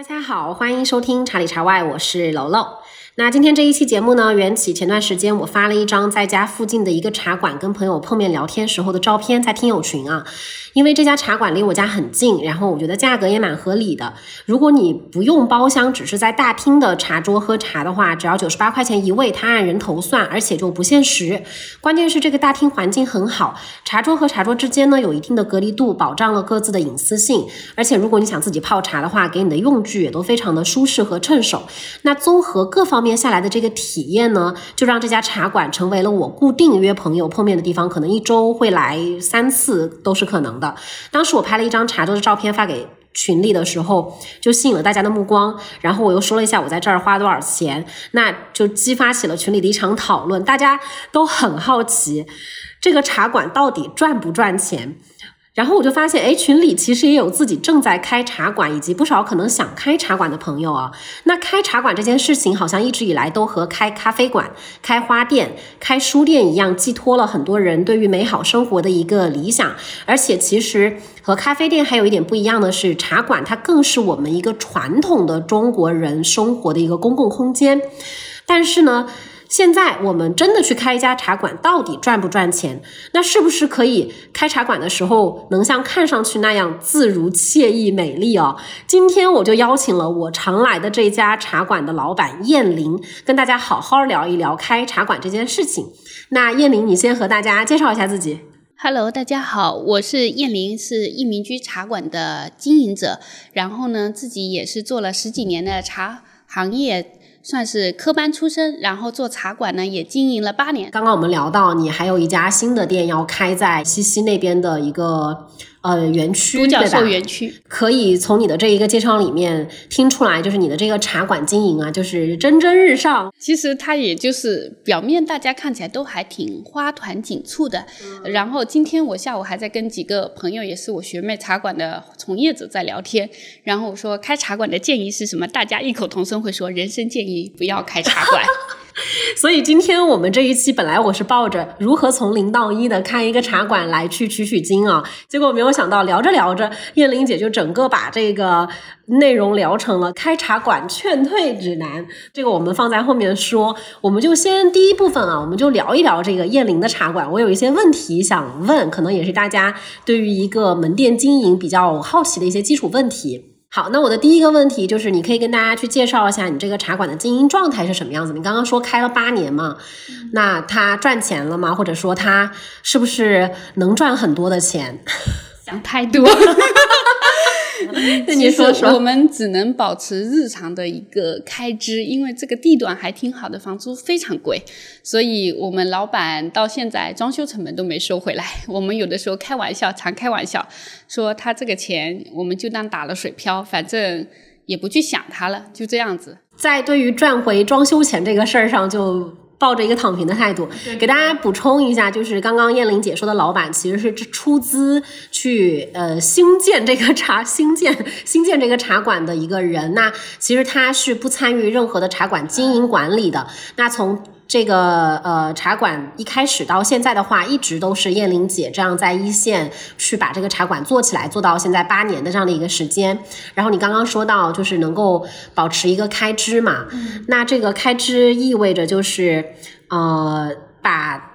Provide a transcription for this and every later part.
大家好，欢迎收听茶里茶外，我是楼楼。那今天这一期节目呢，缘起前段时间我发了一张在家附近的一个茶馆跟朋友碰面聊天时候的照片，在听友群啊。因为这家茶馆离我家很近，然后我觉得价格也蛮合理的。如果你不用包厢，只是在大厅的茶桌喝茶的话，只要九十八块钱一位，它按人头算，而且就不限时。关键是这个大厅环境很好，茶桌和茶桌之间呢有一定的隔离度，保障了各自的隐私性。而且如果你想自己泡茶的话，给你的用具也都非常的舒适和趁手。那综合各方面接下来的这个体验呢，就让这家茶馆成为了我固定约朋友碰面的地方，可能一周会来三次都是可能。的，当时我拍了一张茶桌的照片发给群里的时候，就吸引了大家的目光。然后我又说了一下我在这儿花多少钱，那就激发起了群里的一场讨论。大家都很好奇，这个茶馆到底赚不赚钱？然后我就发现，哎，群里其实也有自己正在开茶馆，以及不少可能想开茶馆的朋友啊。那开茶馆这件事情，好像一直以来都和开咖啡馆、开花店、开书店一样，寄托了很多人对于美好生活的一个理想。而且，其实和咖啡店还有一点不一样的是，茶馆它更是我们一个传统的中国人生活的一个公共空间。但是呢。现在我们真的去开一家茶馆，到底赚不赚钱？那是不是可以开茶馆的时候能像看上去那样自如、惬意、美丽哦？今天我就邀请了我常来的这家茶馆的老板燕玲，跟大家好好聊一聊开茶馆这件事情。那燕玲，你先和大家介绍一下自己。Hello，大家好，我是燕玲，是一民居茶馆的经营者，然后呢，自己也是做了十几年的茶行业。算是科班出身，然后做茶馆呢，也经营了八年。刚刚我们聊到，你还有一家新的店要开在西溪那边的一个。呃，园区独角兽园区可以从你的这一个介绍里面听出来，就是你的这个茶馆经营啊，就是蒸蒸日上。其实它也就是表面大家看起来都还挺花团锦簇的。然后今天我下午还在跟几个朋友，也是我学妹茶馆的从业者在聊天。然后我说开茶馆的建议是什么？大家异口同声会说：人生建议不要开茶馆。所以今天我们这一期本来我是抱着如何从零到一的开一个茶馆来去取取经啊，结果没有想到聊着聊着，燕玲姐就整个把这个内容聊成了开茶馆劝退指南。这个我们放在后面说，我们就先第一部分啊，我们就聊一聊这个燕玲的茶馆。我有一些问题想问，可能也是大家对于一个门店经营比较好奇的一些基础问题。好，那我的第一个问题就是，你可以跟大家去介绍一下你这个茶馆的经营状态是什么样子。你刚刚说开了八年嘛，那它赚钱了吗？或者说它是不是能赚很多的钱？想太多。那你说说，我们只能保持日常的一个开支，因为这个地段还挺好的，房租非常贵，所以我们老板到现在装修成本都没收回来。我们有的时候开玩笑，常开玩笑说他这个钱我们就当打了水漂，反正也不去想他了，就这样子。在对于赚回装修钱这个事儿上，就。抱着一个躺平的态度，给大家补充一下，就是刚刚燕玲姐说的老板其实是出资去呃兴建这个茶兴建兴建这个茶馆的一个人，那其实他是不参与任何的茶馆经营管理的。那从这个呃茶馆一开始到现在的话，一直都是燕玲姐这样在一线去把这个茶馆做起来，做到现在八年的这样的一个时间。然后你刚刚说到就是能够保持一个开支嘛，那这个开支意味着就是呃把。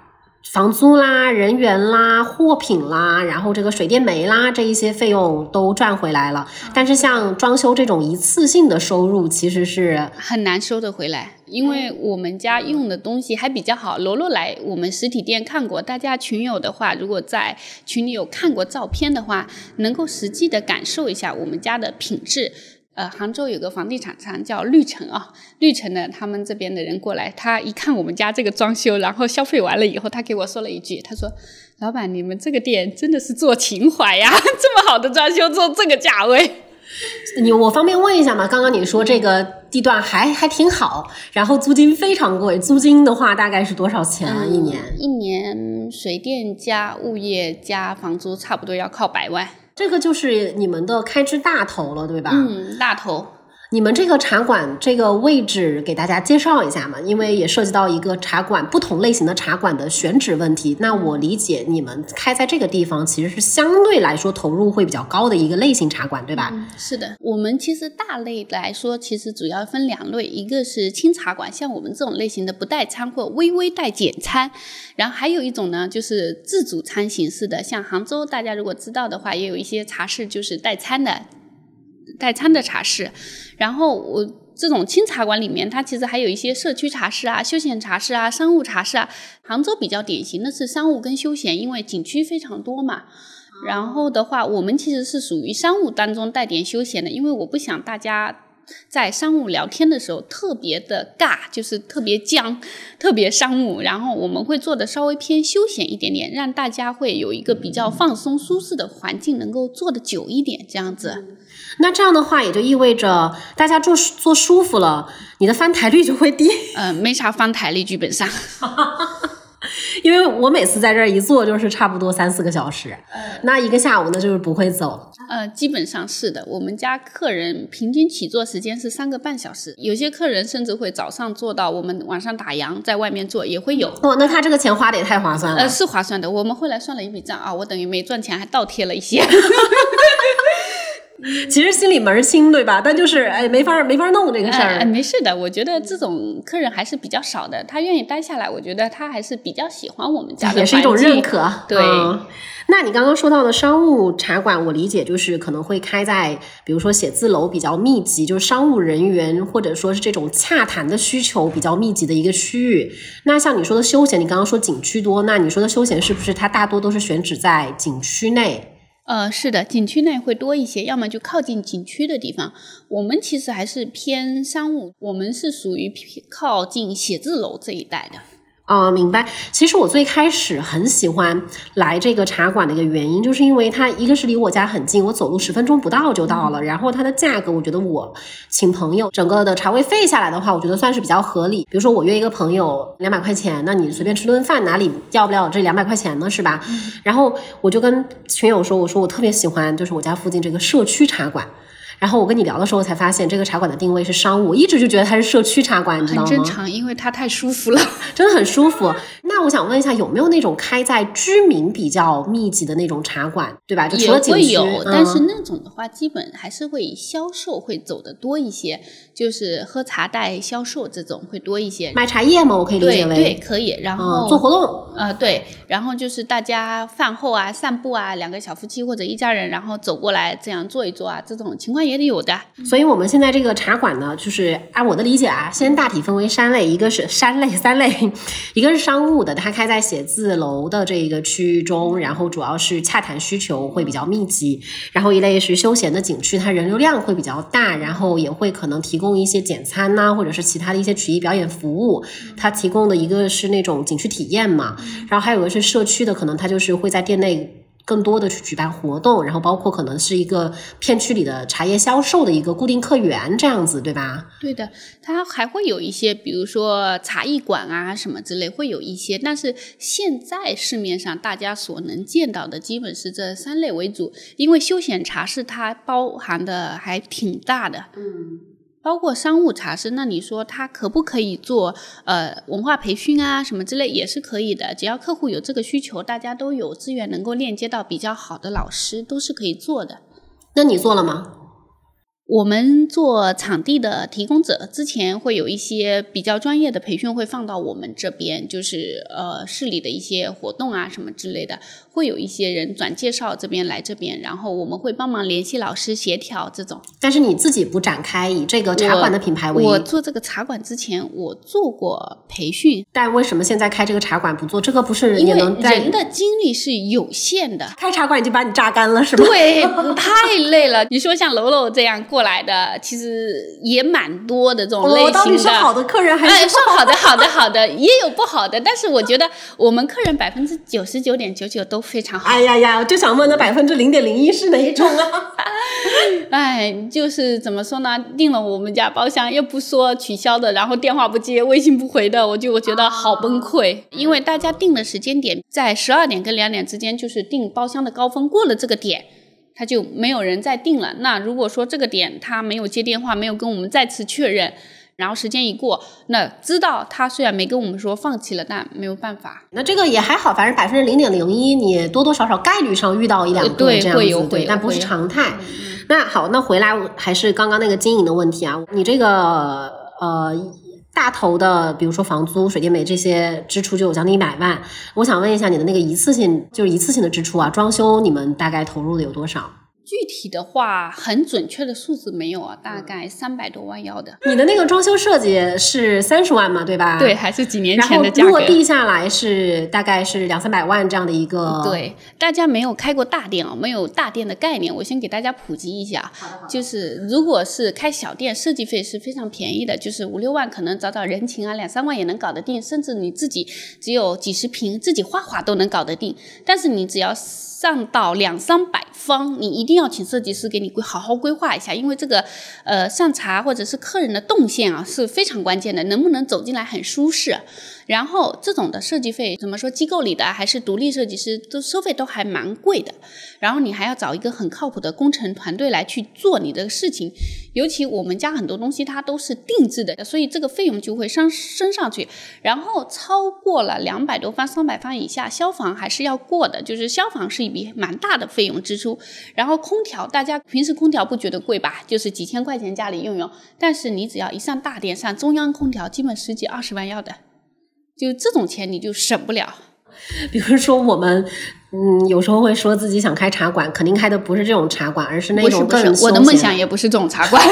房租啦、人员啦、货品啦，然后这个水电煤啦，这一些费用都赚回来了。但是像装修这种一次性的收入，其实是很难收得回来。因为我们家用的东西还比较好，罗罗来我们实体店看过，大家群友的话，如果在群里有看过照片的话，能够实际的感受一下我们家的品质。呃，杭州有个房地产商叫绿城啊，绿城的他们这边的人过来，他一看我们家这个装修，然后消费完了以后，他给我说了一句，他说：“老板，你们这个店真的是做情怀呀，这么好的装修做这个价位。”你我方便问一下吗？刚刚你说这个地段还还挺好，然后租金非常贵，租金的话大概是多少钱啊？一年？一年水电加物业加房租，差不多要靠百万。这个就是你们的开支大头了，对吧？嗯，大头。你们这个茶馆这个位置给大家介绍一下嘛？因为也涉及到一个茶馆不同类型的茶馆的选址问题。那我理解你们开在这个地方，其实是相对来说投入会比较高的一个类型茶馆，对吧？是的。我们其实大类来说，其实主要分两类，一个是轻茶馆，像我们这种类型的不带餐或微微带简餐，然后还有一种呢，就是自助餐形式的，像杭州大家如果知道的话，也有一些茶室就是带餐的。带餐的茶室，然后我这种清茶馆里面，它其实还有一些社区茶室啊、休闲茶室啊、商务茶室啊。杭州比较典型的是商务跟休闲，因为景区非常多嘛。然后的话，我们其实是属于商务当中带点休闲的，因为我不想大家。在商务聊天的时候特别的尬，就是特别僵，特别商务。然后我们会做的稍微偏休闲一点点，让大家会有一个比较放松、舒适的环境，能够坐的久一点，这样子。那这样的话，也就意味着大家坐坐舒服了，你的翻台率就会低。嗯，没啥翻台率，基本上。因为我每次在这儿一坐就是差不多三四个小时，那一个下午呢就是不会走。呃，基本上是的，我们家客人平均起坐时间是三个半小时，有些客人甚至会早上坐到我们晚上打烊，在外面坐也会有。哦，那他这个钱花的也太划算了。呃，是划算的。我们后来算了一笔账啊，我等于没赚钱还倒贴了一些。其实心里门儿清，对吧？但就是哎，没法没法弄这个事儿。哎，没事的，我觉得这种客人还是比较少的。他愿意待下来，我觉得他还是比较喜欢我们家的也是一种认可。对，那你刚刚说到的商务茶馆，我理解就是可能会开在，比如说写字楼比较密集，就是商务人员或者说是这种洽谈的需求比较密集的一个区域。那像你说的休闲，你刚刚说景区多，那你说的休闲是不是它大多都是选址在景区内？呃，是的，景区内会多一些，要么就靠近景区的地方。我们其实还是偏商务，我们是属于靠近写字楼这一带的。哦，明白。其实我最开始很喜欢来这个茶馆的一个原因，就是因为它一个是离我家很近，我走路十分钟不到就到了。然后它的价格，我觉得我请朋友整个的茶位费下来的话，我觉得算是比较合理。比如说我约一个朋友两百块钱，那你随便吃顿饭，哪里要不了这两百块钱呢？是吧？然后我就跟群友说，我说我特别喜欢，就是我家附近这个社区茶馆。然后我跟你聊的时候才发现，这个茶馆的定位是商务，我一直就觉得它是社区茶馆，你知道吗？很正常，因为它太舒服了，真的很舒服。那我想问一下，有没有那种开在居民比较密集的那种茶馆，对吧？就除了景区，但是那种的话，基本还是会销售会走的多一些，就是喝茶带销售这种会多一些。买茶叶吗？我可以理解为对，可以。然后做活动，呃，对。然后就是大家饭后啊、散步啊，两个小夫妻或者一家人，然后走过来这样坐一坐啊，这种情况也得有的。所以我们现在这个茶馆呢，就是按我的理解啊，先大体分为三类，一个是三类三类，一个是商务的，它开在写字楼的这个区域中，然后主要是洽谈需求会比较密集；然后一类是休闲的景区，它人流量会比较大，然后也会可能提供一些简餐呐，或者是其他的一些曲艺表演服务。它提供的一个是那种景区体验嘛，然后还有个是社区的，可能它就是会在店内。更多的去举办活动，然后包括可能是一个片区里的茶叶销售的一个固定客源这样子，对吧？对的，它还会有一些，比如说茶艺馆啊什么之类，会有一些。但是现在市面上大家所能见到的，基本是这三类为主，因为休闲茶是它包含的还挺大的。嗯。包括商务茶室，那你说他可不可以做呃文化培训啊什么之类也是可以的，只要客户有这个需求，大家都有资源能够链接到比较好的老师，都是可以做的。那你做了吗？我们做场地的提供者，之前会有一些比较专业的培训会放到我们这边，就是呃市里的一些活动啊什么之类的，会有一些人转介绍这边来这边，然后我们会帮忙联系老师协调这种。但是你自己不展开以这个茶馆的品牌为？我做这个茶馆之前，我做过培训，但为什么现在开这个茶馆不做？这个不是因为能人的精力是有限的，开茶馆已经把你榨干了是吧？对，太累了。你说像楼楼这样。过来的其实也蛮多的这种类型的，到底是好的客人还是说好的好的好的，也有不好的。但是我觉得我们客人百分之九十九点九九都非常好。哎呀呀，就想问那百分之零点零一是哪一种啊？哎，就是怎么说呢？订了我们家包厢又不说取消的，然后电话不接，微信不回的，我就我觉得好崩溃。因为大家订的时间点在十二点跟两点之间，就是订包厢的高峰，过了这个点。他就没有人再定了。那如果说这个点他没有接电话，没有跟我们再次确认，然后时间一过，那知道他虽然没跟我们说放弃了，但没有办法。那这个也还好，反正百分之零点零一，你多多少少概率上遇到一两个对这样子，对，会有会有但不是常态。那好，那回来还是刚刚那个经营的问题啊，你这个呃大头的，比如说房租、水电煤这些支出就有将近一百万，我想问一下你的那个一次性就是一次性的支出啊，装修你们大概投入的有多少？具体的话，很准确的数字没有啊，大概三百多万要的。你的那个装修设计是三十万嘛，对吧？对，。还是几年前的价格。落地下来是大概是两三百万这样的一个，对，大家没有开过大店啊，没有大店的概念，我先给大家普及一下。就是如果是开小店，设计费是非常便宜的，就是五六万可能找找人情啊，两三万也能搞得定，甚至你自己只有几十平，自己画画都能搞得定。但是你只要上到两三百方，你一定要请设计师给你规好好规划一下，因为这个呃上茶或者是客人的动线啊是非常关键的，能不能走进来很舒适。然后这种的设计费，怎么说，机构里的还是独立设计师，都收费都还蛮贵的。然后你还要找一个很靠谱的工程团队来去做你的事情，尤其我们家很多东西它都是定制的，所以这个费用就会上升上去。然后超过了两百多方、三百方以下，消防还是要过的，就是消防是一笔蛮大的费用支出。然后空调，大家平时空调不觉得贵吧？就是几千块钱家里用用，但是你只要一上大电，上中央空调，基本十几二十万要的。就这种钱你就省不了。比如说我们，嗯，有时候会说自己想开茶馆，肯定开的不是这种茶馆，而是那种更是，我的梦想也不是这种茶馆。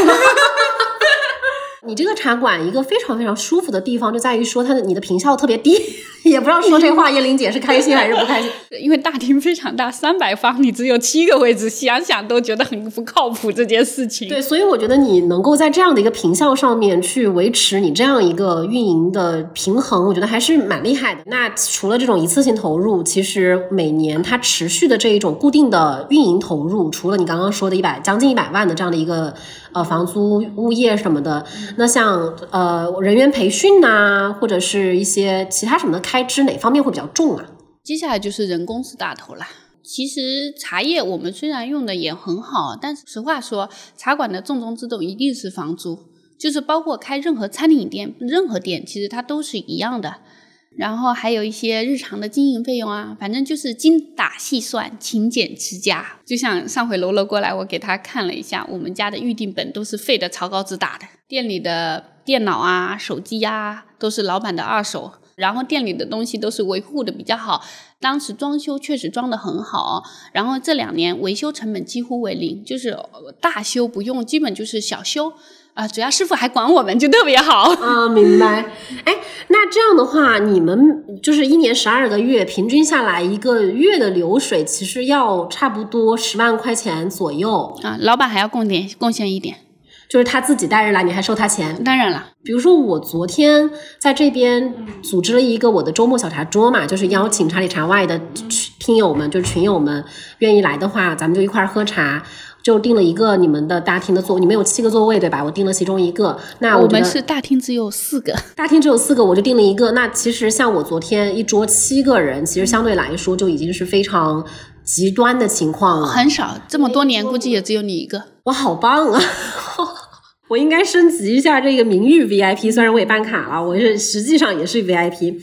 你这个茶馆一个非常非常舒服的地方，就在于说它的你的平效特别低，也不知道说这话叶玲姐是开心还是不开心。因为大厅非常大，三百方你只有七个位置，想想都觉得很不靠谱这件事情。对，所以我觉得你能够在这样的一个平效上面去维持你这样一个运营的平衡，我觉得还是蛮厉害的。那除了这种一次性投入，其实每年它持续的这一种固定的运营投入，除了你刚刚说的一百将近一百万的这样的一个呃房租、物业什么的，那像呃人员培训呐、或者是一些其他什么的开支，哪方面会比较重啊？接下来就是人工是大头啦。其实茶叶我们虽然用的也很好，但是实话说，茶馆的重中之重一定是房租，就是包括开任何餐饮店、任何店，其实它都是一样的。然后还有一些日常的经营费用啊，反正就是精打细算、勤俭持家。就像上回楼楼过来，我给他看了一下，我们家的预定本都是废的草稿纸打的，店里的电脑啊、手机啊都是老板的二手，然后店里的东西都是维护的比较好。当时装修确实装的很好，然后这两年维修成本几乎为零，就是大修不用，基本就是小修。啊，主要师傅还管我们，就特别好。啊，明白。哎，那这样的话，你们就是一年十二个月，平均下来一个月的流水，其实要差不多十万块钱左右。啊，老板还要贡点贡献一点。就是他自己带人来，你还收他钱。当然了，比如说，我昨天在这边组织了一个我的周末小茶桌嘛，就是邀请茶里茶外的听友们，就是群友们愿意来的话，咱们就一块儿喝茶。就定了一个你们的大厅的座，你们有七个座位对吧？我定了其中一个。那我们是大厅只有四个，大厅只有四个，我就定了一个。那其实像我昨天一桌七个人，其实相对来说就已经是非常极端的情况了。很少，这么多年估计也只有你一个。我好棒啊！我应该升级一下这个名誉 VIP，虽然我也办卡了，我是实际上也是 VIP。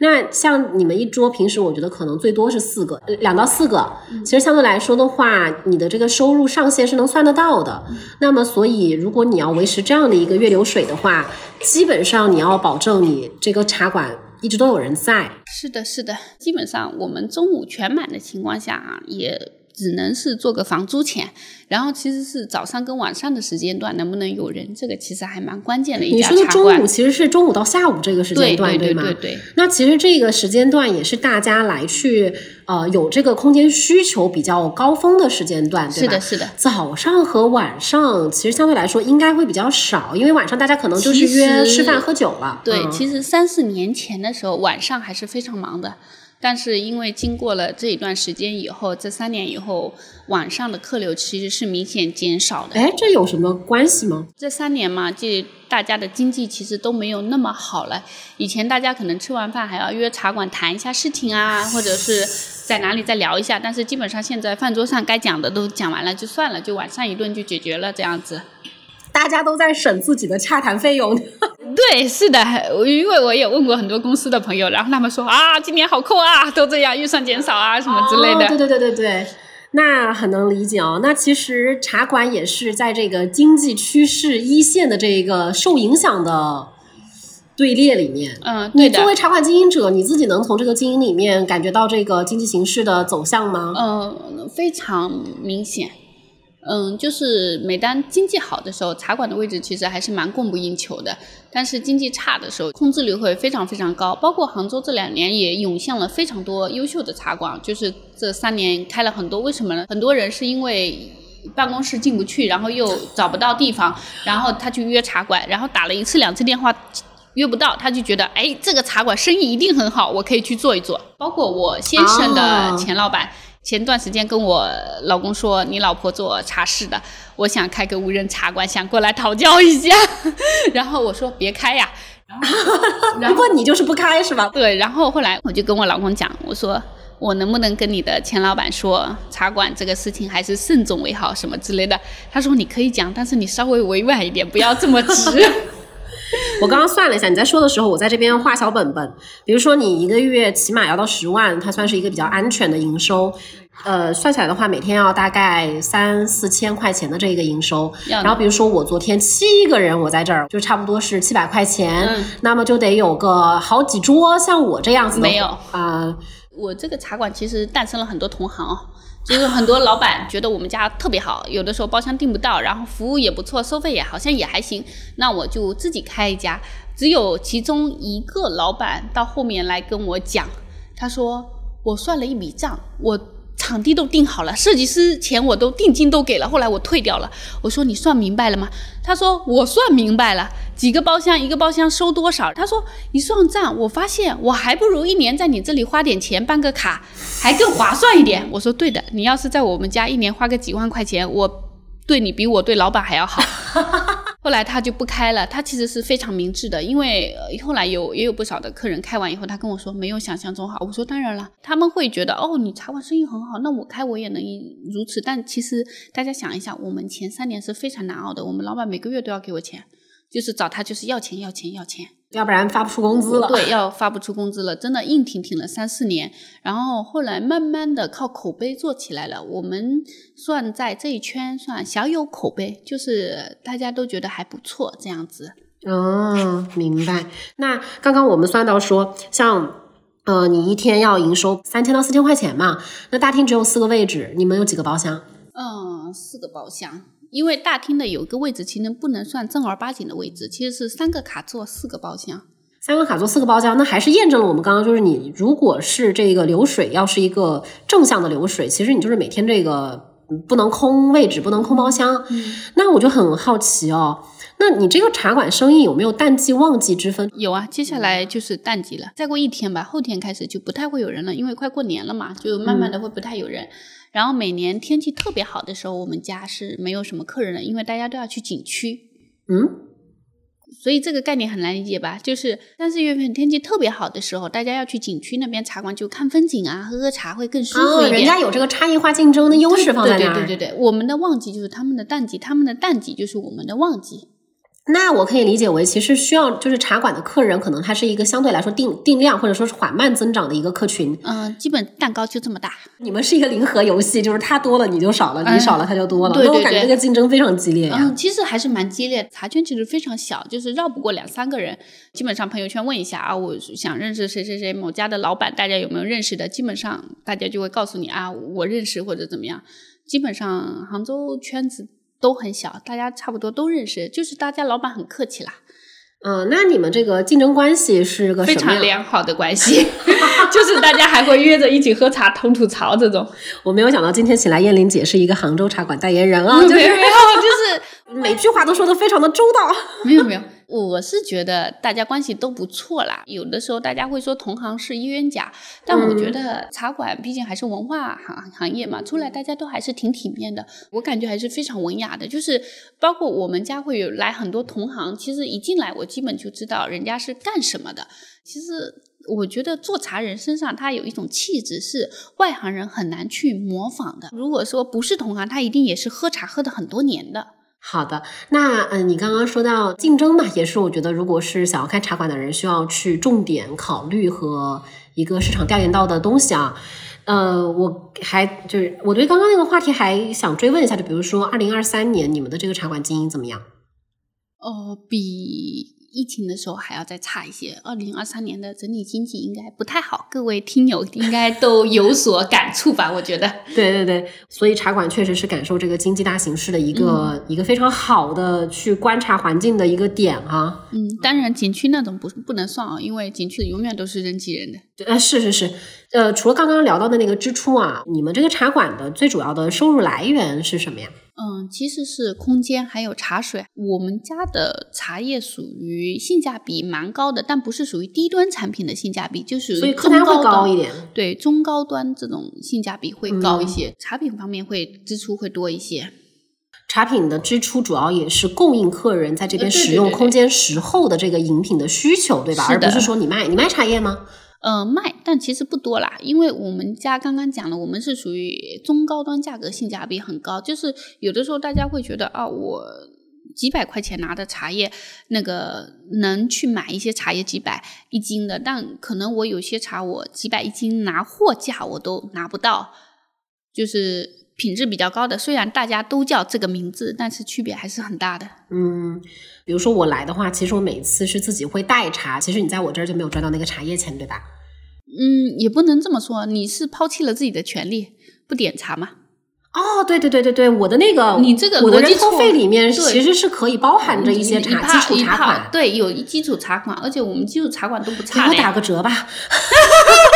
那像你们一桌，平时我觉得可能最多是四个，呃两到四个。其实相对来说的话，你的这个收入上限是能算得到的。那么，所以如果你要维持这样的一个月流水的话，基本上你要保证你这个茶馆一直都有人在。是的，是的，基本上我们中午全满的情况下啊，也只能是做个房租钱。然后其实是早上跟晚上的时间段能不能有人，这个其实还蛮关键的一你家茶馆说的中午。其实是中午到下午这个时间段对段，吗？对对对，那其实这个时间段也是大家来去呃有这个空间需求比较高峰的时间段，对吧？是的，是的。早上和晚上其实相对来说应该会比较少，因为晚上大家可能就是约吃饭喝酒了。对，嗯其实三四年前的时候，晚上还是非常忙的。但是因为经过了这一段时间以后，这三年以后，晚上的客流其实是明显减少的。哎，这有什么关系吗？这三年嘛，这大家的经济其实都没有那么好了。以前大家可能吃完饭还要约茶馆谈一下事情啊，或者是在哪里再聊一下，但是基本上现在饭桌上该讲的都讲完了就算了，就晚上一顿就解决了这样子。大家都在省自己的洽谈费用。对，是的，因为我也问过很多公司的朋友，然后他们说啊，今年好扣啊，都这样，预算减少啊，什么之类的。对对对对对，那很能理解哦。那其实茶馆也是在这个经济趋势一线的这个受影响的队列里面。嗯，你作为茶馆经营者，你自己能从这个经营里面感觉到这个经济形势的走向吗？嗯，非常明显。嗯，就是每当经济好的时候，茶馆的位置其实还是蛮供不应求的。但是经济差的时候，空置率会非常非常高。包括杭州这两年也涌现了非常多优秀的茶馆，就是这三年开了很多。为什么呢？很多人是因为办公室进不去，然后又找不到地方，然后他去约茶馆，然后打了一次两次电话约不到，他就觉得哎，这个茶馆生意一定很好，我可以去做一做。包括我先生的前老板。前段时间跟我老公说，你老婆做茶室的，我想开个无人茶馆，想过来讨教一下。然后我说别开呀，然后你就是不开是吧？对，然后后来我就跟我老公讲，我说我能不能跟你的前老板说，茶馆这个事情还是慎重为好，什么之类的。他说你可以讲，但是你稍微委婉一点，不要这么直。我刚刚算了一下，你在说的时候，我在这边画小本本。比如说，你一个月起码要到十万，它算是一个比较安全的营收。呃，算起来的话，每天要大概三四千块钱的这个营收。然后，比如说我昨天七个人，我在这儿就差不多是七百块钱，那么就得有个好几桌，像我这样子的。没有啊，我这个茶馆其实诞生了很多同行哦。就是很多老板觉得我们家特别好，有的时候包厢订不到，然后服务也不错，收费也好像也还行，那我就自己开一家。只有其中一个老板到后面来跟我讲，他说我算了一笔账，我。场地都定好了，设计师钱我都定金都给了，后来我退掉了。我说你算明白了吗？他说我算明白了，几个包厢，一个包厢收多少？他说一算账，我发现我还不如一年在你这里花点钱办个卡，还更划算一点。我说对的，你要是在我们家一年花个几万块钱，我对你比我对老板还要好。后来他就不开了，他其实是非常明智的，因为后来有也有不少的客人开完以后，他跟我说没有想象中好。我说当然了，他们会觉得哦，你茶馆生意很好，那我开我也能如此。但其实大家想一下，我们前三年是非常难熬的，我们老板每个月都要给我钱，就是找他就是要钱要钱要钱。要不然发不出工资了。对，要发不出工资了，真的硬挺挺了三四年，然后后来慢慢的靠口碑做起来了。我们算在这一圈算小有口碑，就是大家都觉得还不错这样子。哦，明白。那刚刚我们算到说，像呃，你一天要营收三千到四千块钱嘛？那大厅只有四个位置，你们有几个包厢？嗯，四个包厢。因为大厅的有一个位置，其实不能算正儿八经的位置，其实是三个卡座四个包厢。三个卡座四个包厢，那还是验证了我们刚刚就是你如果是这个流水要是一个正向的流水，其实你就是每天这个不能空位置，不能空包厢。那我就很好奇哦，那你这个茶馆生意有没有淡季旺季之分？有啊，接下来就是淡季了，再过一天吧，后天开始就不太会有人了，因为快过年了嘛，就慢慢的会不太有人。然后每年天气特别好的时候，我们家是没有什么客人的，因为大家都要去景区。嗯，所以这个概念很难理解吧？就是三四月份天气特别好的时候，大家要去景区那边茶馆就看风景啊，喝喝茶会更舒服一点。人家有这个差异化竞争的优势放在那儿。对对对对对，我们的旺季就是他们的淡季，他们的淡季就是我们的旺季。那我可以理解为，其实需要就是茶馆的客人，可能他是一个相对来说定定量或者说是缓慢增长的一个客群。嗯，基本蛋糕就这么大。你们是一个零和游戏，就是他多了你就少了，你少了他就多了。对对对。那我感觉这个竞争非常激烈呀。嗯，其实还是蛮激烈。茶圈其实非常小，就是绕不过两三个人。基本上朋友圈问一下啊，我想认识谁谁谁某家的老板，大家有没有认识的？基本上大家就会告诉你啊，我认识或者怎么样。基本上杭州圈子。都很小，大家差不多都认识，就是大家老板很客气啦。嗯，那你们这个竞争关系是个非常良好的关系，就是大家还会约着一起喝茶、吐吐槽这种。我没有想到今天请来燕玲姐是一个杭州茶馆代言人啊，就是没有，就是每句话都说的非常的周到。没有没有，我是觉得大家关系都不错啦。有的时候大家会说同行是冤家，但我觉得茶馆毕竟还是文化行行业嘛，出来大家都还是挺体面的。我感觉还是非常文雅的。就是包括我们家会有来很多同行，其实一进来我基本就知道人家是干什么的。其实我觉得做茶人身上他有一种气质是外行人很难去模仿的。如果说不是同行，他一定也是喝茶喝的很多年的。好的，那嗯，你刚刚说到竞争嘛，也是我觉得，如果是想要开茶馆的人，需要去重点考虑和一个市场调研到的东西啊。呃，我还就是我对刚刚那个话题还想追问一下，就比如说二零二三年你们的这个茶馆经营怎么样？哦，比。疫情的时候还要再差一些，二零二三年的整体经济应该不太好，各位听友应该都有所感触吧？我觉得，对对对，所以茶馆确实是感受这个经济大形势的一个一个非常好的去观察环境的一个点啊。嗯，当然景区那种不不能算啊，因为景区永远都是人挤人的。呃，是是是，呃，除了刚刚聊到的那个支出啊，你们这个茶馆的最主要的收入来源是什么呀？嗯，其实是空间还有茶水。我们家的茶叶属于性价比蛮高的，但不是属于低端产品的性价比，就是所以客单会高一点。对，中高端这种性价比会高一些，茶品方面会支出会多一些。茶品的支出主要也是供应客人在这边使用空间时候的这个饮品的需求，对吧？而不是说你卖你卖茶叶吗？呃，卖，但其实不多啦，因为我们家刚刚讲了，我们是属于中高端，价格性价比很高。就是有的时候大家会觉得啊，我几百块钱拿的茶叶，那个能去买一些茶叶几百一斤的，但可能我有些茶我几百一斤拿货价我都拿不到，就是品质比较高的，虽然大家都叫这个名字，但是区别还是很大的。嗯，比如说我来的话，其实我每次是自己会带茶，其实你在我这儿就没有赚到那个茶叶钱，对吧？嗯，也不能这么说，你是抛弃了自己的权利不点茶吗？哦，对对对对对，我的那个你这个我的人头费里面其实是可以包含着一些茶基础茶款，对，有一基础茶款，而且我们基础茶款都不差给我打个折吧，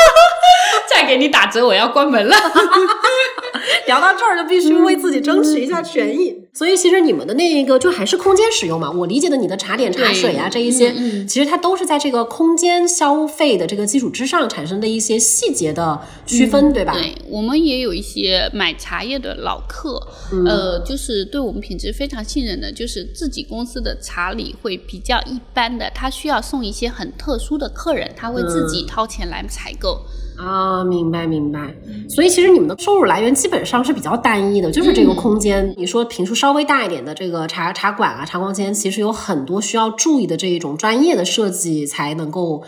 再给你打折，我要关门了。聊到这儿就必须为自己争取一下权益，所以其实你们的那一个就还是空间使用嘛。我理解的你的茶点、茶水啊这一些，其实它都是在这个空间消费的这个基础之上产生的一些细节的区分，对吧？对，我们也有一些买茶叶的老客，呃，就是对我们品质非常信任的，就是自己公司的茶礼会比较一般的，他需要送一些很特殊的客人，他会自己掏钱来采购。啊，明白明白。所以其实你们的收入来源基本上是比较单一的，就是这个空间。你说平数稍微大一点的这个茶茶馆啊、茶光间，其实有很多需要注意的这一种专业的设计才能够。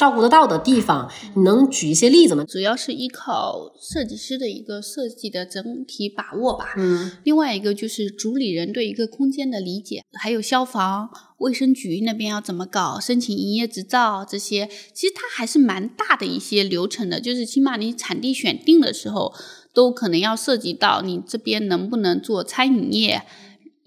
照顾得到的地方，你能举一些例子吗？主要是依靠设计师的一个设计的整体把握吧。嗯，另外一个就是主理人对一个空间的理解，还有消防、卫生局那边要怎么搞，申请营业执照这些，其实它还是蛮大的一些流程的。就是起码你产地选定的时候，都可能要涉及到你这边能不能做餐饮业。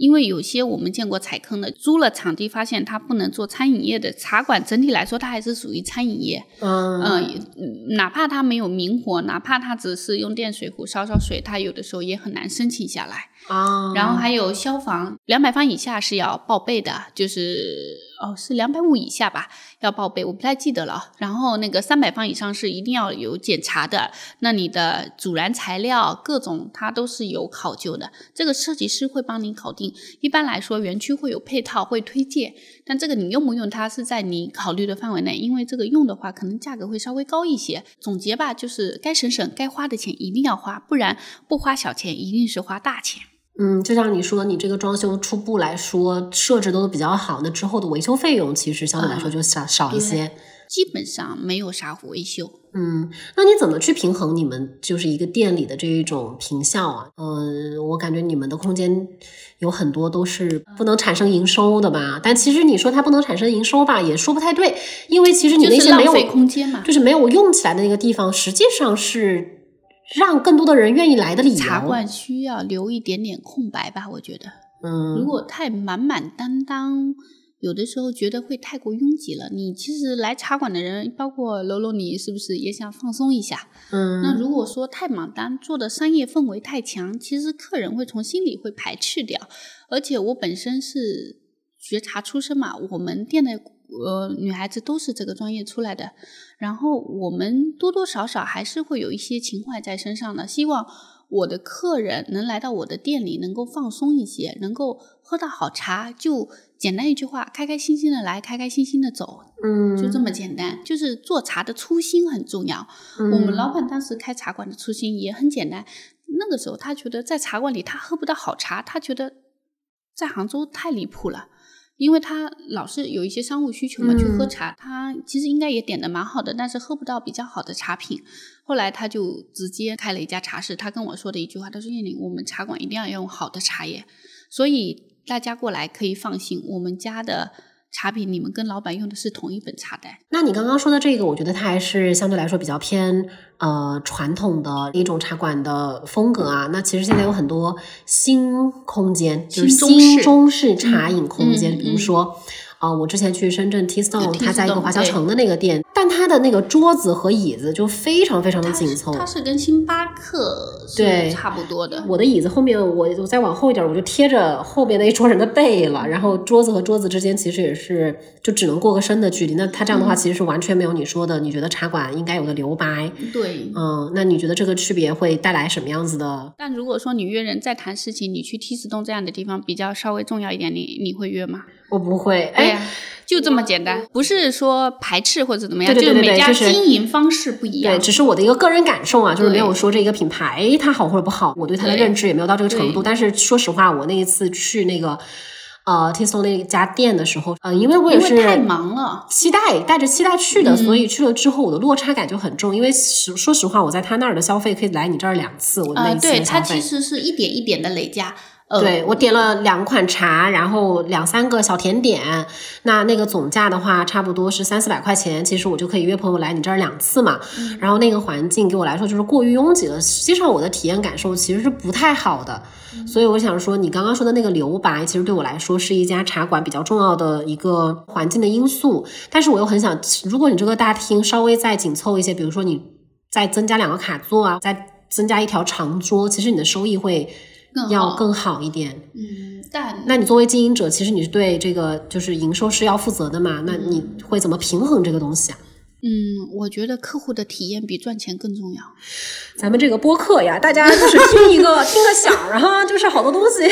因为有些我们见过踩坑的，租了场地发现他不能做餐饮业的茶馆，整体来说它还是属于餐饮业。嗯嗯，哪怕他没有明火，哪怕他只是用电水壶烧烧水，他有的时候也很难申请下来。啊，然后还有消防，两百方以下是要报备的，就是哦是两百五以下吧，要报备，我不太记得了。然后那个三百方以上是一定要有检查的，那你的阻燃材料各种它都是有考究的，这个设计师会帮你搞定。一般来说，园区会有配套会推荐，但这个你用不用它是在你考虑的范围内，因为这个用的话可能价格会稍微高一些。总结吧，就是该省省，该花的钱一定要花，不然不花小钱一定是花大钱。嗯，就像你说，你这个装修初步来说设置都比较好，那之后的维修费用其实相对来说就少少一些，基本上没有啥维修。嗯，那你怎么去平衡你们就是一个店里的这一种平效啊？嗯，我感觉你们的空间有很多都是不能产生营收的吧？但其实你说它不能产生营收吧，也说不太对，因为其实你那些没有空间嘛，就是没有用起来的那个地方，实际上是。让更多的人愿意来的理由，茶馆需要留一点点空白吧？我觉得，嗯，如果太满满当当，有的时候觉得会太过拥挤了。你其实来茶馆的人，包括楼楼，你是不是也想放松一下？嗯，那如果说太满单，做的商业氛围太强，其实客人会从心里会排斥掉。而且我本身是学茶出身嘛，我们店的呃女孩子都是这个专业出来的，然后我们多多少少还是会有一些情怀在身上的，希望。我的客人能来到我的店里，能够放松一些，能够喝到好茶，就简单一句话，开开心心的来，开开心心的走，嗯，就这么简单。就是做茶的初心很重要。我们老板当时开茶馆的初心也很简单，那个时候他觉得在茶馆里他喝不到好茶，他觉得在杭州太离谱了。因为他老是有一些商务需求嘛，去喝茶，他其实应该也点的蛮好的，但是喝不到比较好的茶品。后来他就直接开了一家茶室。他跟我说的一句话，他说：“叶玲，我们茶馆一定要用好的茶叶，所以大家过来可以放心，我们家的。”茶品，你们跟老板用的是同一本茶单。那你刚刚说的这个，我觉得它还是相对来说比较偏呃传统的一种茶馆的风格啊。那其实现在有很多新空间，就是新中式茶饮空间，比如说。啊，我之前去深圳 T Stone，他在一个华侨城的那个店，但他的那个桌子和椅子就非常非常的紧凑。它是跟星巴克对差不多的。我的椅子后面，我我再往后一点，我就贴着后边那一桌人的背了。然后桌子和桌子之间其实也是就只能过个身的距离。那他这样的话，其实是完全没有你说的，你觉得茶馆应该有的留白。对，嗯，那你觉得这个区别会带来什么样子的？但如果说你约人在谈事情，你去 T Stone 这样的地方比较稍微重要一点，你你会约吗？我不会，哎，就这么简单，不是说排斥或者怎么样，对对对对，就是经营方式不一样。对，只是我的一个个人感受啊，就是没有说这一个品牌它好或者不好，我对它的认知也没有到这个程度。但是说实话，我那一次去那个呃 t i s o 那家店的时候，嗯，因为我也是太忙了，期待带着期待去的，所以去了之后我的落差感就很重。因为实说实话，我在他那儿的消费可以来你这儿两次，我的那次对，它其实是一点一点的累加。对我点了两款茶，然后两三个小甜点，那那个总价的话，差不多是三四百块钱。其实我就可以约朋友来你这儿两次嘛。然后那个环境给我来说就是过于拥挤了，实际上我的体验感受其实是不太好的。所以我想说，你刚刚说的那个留白，其实对我来说是一家茶馆比较重要的一个环境的因素。但是我又很想，如果你这个大厅稍微再紧凑一些，比如说你再增加两个卡座啊，再增加一条长桌，其实你的收益会。要更好一点，嗯，但那你作为经营者，其实你是对这个就是营收是要负责的嘛？那你会怎么平衡这个东西啊？嗯，我觉得客户的体验比赚钱更重要。咱们这个播客呀，大家就是听一个 听个响然后，就是好多东西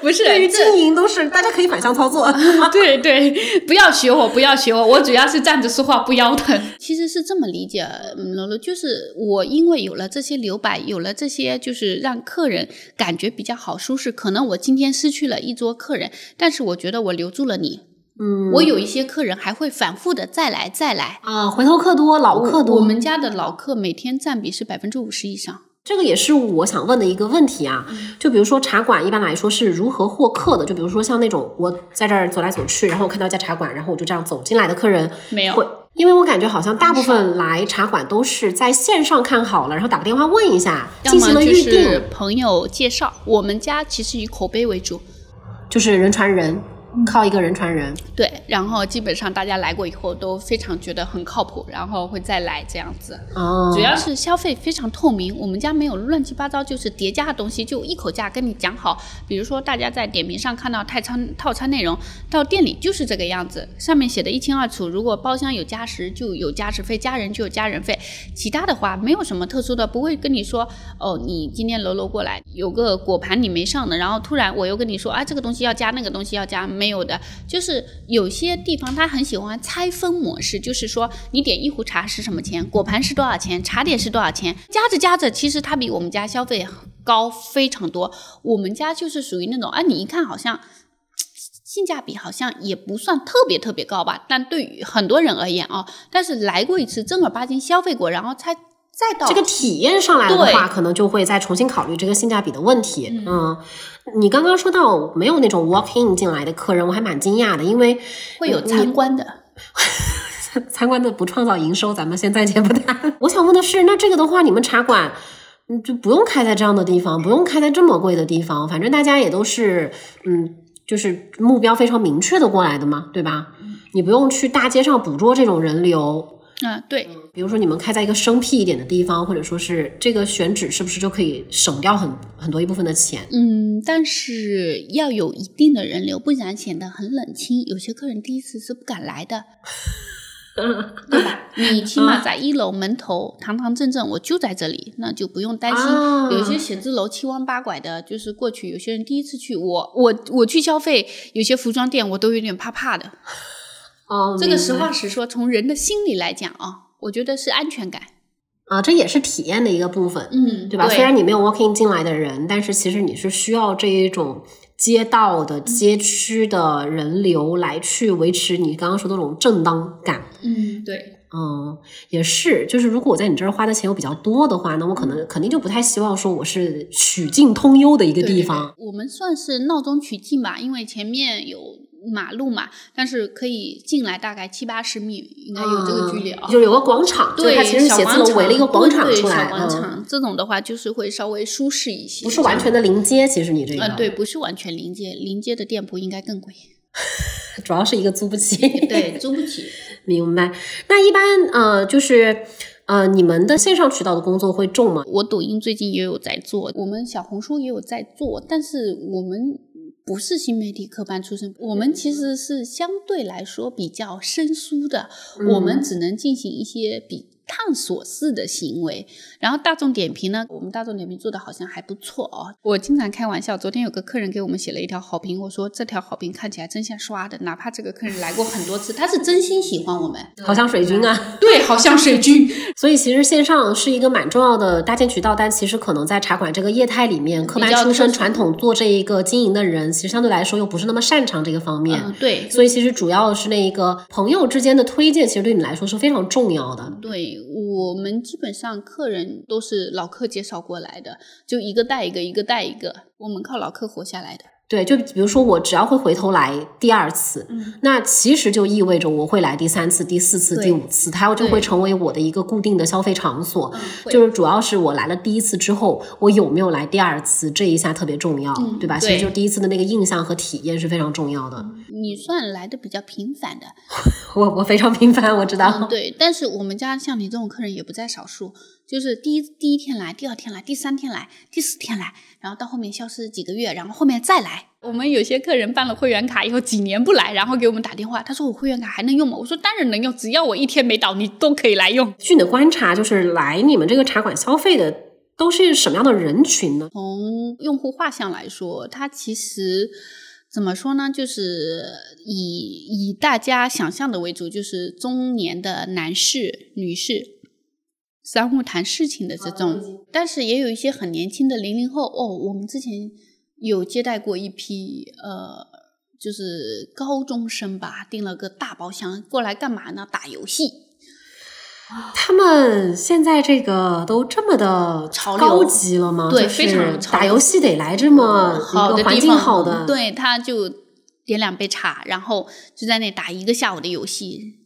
不是对于经营都是大家可以反向操作。对对，不要学我，不要学我，我主要是站着说话不腰疼。其实是这么理解，罗罗，就是我因为有了这些留白，有了这些就是让客人感觉比较好舒适，可能我今天失去了一桌客人，但是我觉得我留住了你。嗯，我有一些客人还会反复的再来再来啊，回头客多，老客多。我们家的老客每天占比是百分之五十以上，这个也是我想问的一个问题啊。就比如说茶馆一般来说是如何获客的？就比如说像那种我在这儿走来走去，然后我看到一家茶馆，然后我就这样走进来的客人，没有，会，因为我感觉好像大部分来茶馆都是在线上看好了，然后打个电话问一下，进行了预定。朋友介绍，我们家其实以口碑为主，就是人传人。靠一个人传人，对，然后基本上大家来过以后都非常觉得很靠谱，然后会再来这样子。哦，主要是消费非常透明，我们家没有乱七八糟就是叠加的东西，就一口价跟你讲好。比如说大家在点评上看到泰餐套餐内容，到店里就是这个样子，上面写的一清二楚。如果包厢有加时就有加时费，加人就有加人费，其他的话没有什么特殊的，不会跟你说哦，你今天楼楼过来有个果盘你没上的，然后突然我又跟你说啊，这个东西要加，那个东西要加，没。有的就是有些地方他很喜欢拆分模式，就是说你点一壶茶是什么钱，果盘是多少钱，茶点是多少钱，加着加着，其实它比我们家消费高非常多。我们家就是属于那种，啊，你一看好像性价比好像也不算特别特别高吧，但对于很多人而言啊，但是来过一次正儿八经消费过，然后才。再到这个体验上来的话，可能就会再重新考虑这个性价比的问题。嗯，你刚刚说到没有那种 walk in 进来的客人，我还蛮惊讶的，因为会有参观的，参观的不创造营收，咱们先暂且不谈。我想问的是，那这个的话，你们茶馆就不用开在这样的地方，不用开在这么贵的地方，反正大家也都是嗯。就是目标非常明确的过来的嘛，对吧？你不用去大街上捕捉这种人流。啊，对，比如说你们开在一个生僻一点的地方，或者说是这个选址是不是就可以省掉很很多一部分的钱？嗯，但是要有一定的人流，不然显得很冷清。有些客人第一次是不敢来的，对吧？你起码在一楼门头堂堂正正，我就在这里，那就不用担心。啊有些写字楼七弯八拐的，就是过去有些人第一次去，我我我去消费，有些服装店我都有点怕怕的。哦，这个实话实说，从人的心理来讲啊，我觉得是安全感。啊，这也是体验的一个部分，嗯对吧？虽然你没有 walking 进来的人，但是其实你是需要这一种街道的街区的人流来去维持你刚刚说的那种正当感。嗯，对，嗯，也是，就是如果我在你这儿花的钱又比较多的话，那我可能肯定就不太希望说我是曲径通幽的一个地方。，对对我们算是闹中取静吧，因为前面有马路嘛，但是可以进来大概七八十米，应该有这个距离啊。嗯就是有个广场，对，它其实写字楼围了一个广场出来，小广嗯，场、这种的话就是会稍微舒适一些，不是完全的临街，其实你这个，啊、对，不是完全临街，临街的店铺应该更贵，主要是一个租不起。对，租不起。明白。那一般呃，就是呃，你们的线上渠道的工作会重吗？我抖音最近也有在做，我们小红书也有在做，但是我们不是新媒体科班出身，我们其实是相对来说比较生疏的，我们只能进行一些比探索式的行为。然后大众点评呢，我们大众点评做的好像还不错哦。我经常开玩笑，昨天有个客人给我们写了一条好评，我说这条好评看起来真像刷的，哪怕这个客人来过很多次，他是真心喜欢我们。好像水军啊，对，好像水军。所以其实线上是一个蛮重要的搭建渠道，但其实可能在茶馆这个业态里面，科班出身、传统做这一个经营的人，其实相对来说又不是那么擅长这个方面。嗯，对，所以其实主要是那一个朋友之间的推荐，其实对你来说是非常重要的。对我们基本上客人都是老客介绍过来的，就一个带一个，一个带一个，我们靠老客活下来的。对，就比如说我只要会回头来第二次，嗯那其实就意味着我会来第三次、第四次、第五次，它就会成为我的一个固定的消费场所。就是主要是我来了第一次之后，我有没有来第二次，这一下特别重要，嗯对吧？其对实就第一次的那个印象和体验是非常重要的。你算来的比较频繁的，我我非常频繁，我知道。嗯，对。但是我们家像你这种客人也不在少数，就是第一第一天来，第二天来，第三天来，第四天来，然后到后面消失几个月，然后后面再来。我们有些客人办了会员卡以后几年不来，然后给我们打电话，他说我会员卡还能用吗？我说当然能用，只要我一天没倒，你都可以来用。据你的观察，就是来你们这个茶馆消费的都是什么样的人群呢？从用户画像来说，它其实怎么说呢？就是以以大家想象的为主，就是中年的男士、女士，商务谈事情的这种，但是也有一些很年轻的零零后哦。我们之前有接待过一批呃，就是高中生吧，订了个大包厢过来干嘛呢？打游戏。他们现在这个都这么的潮流高级了吗？对非常潮流打游戏得来这么好的地方，境好的，，对，他就点两杯茶，然后就在那打一个下午的游戏。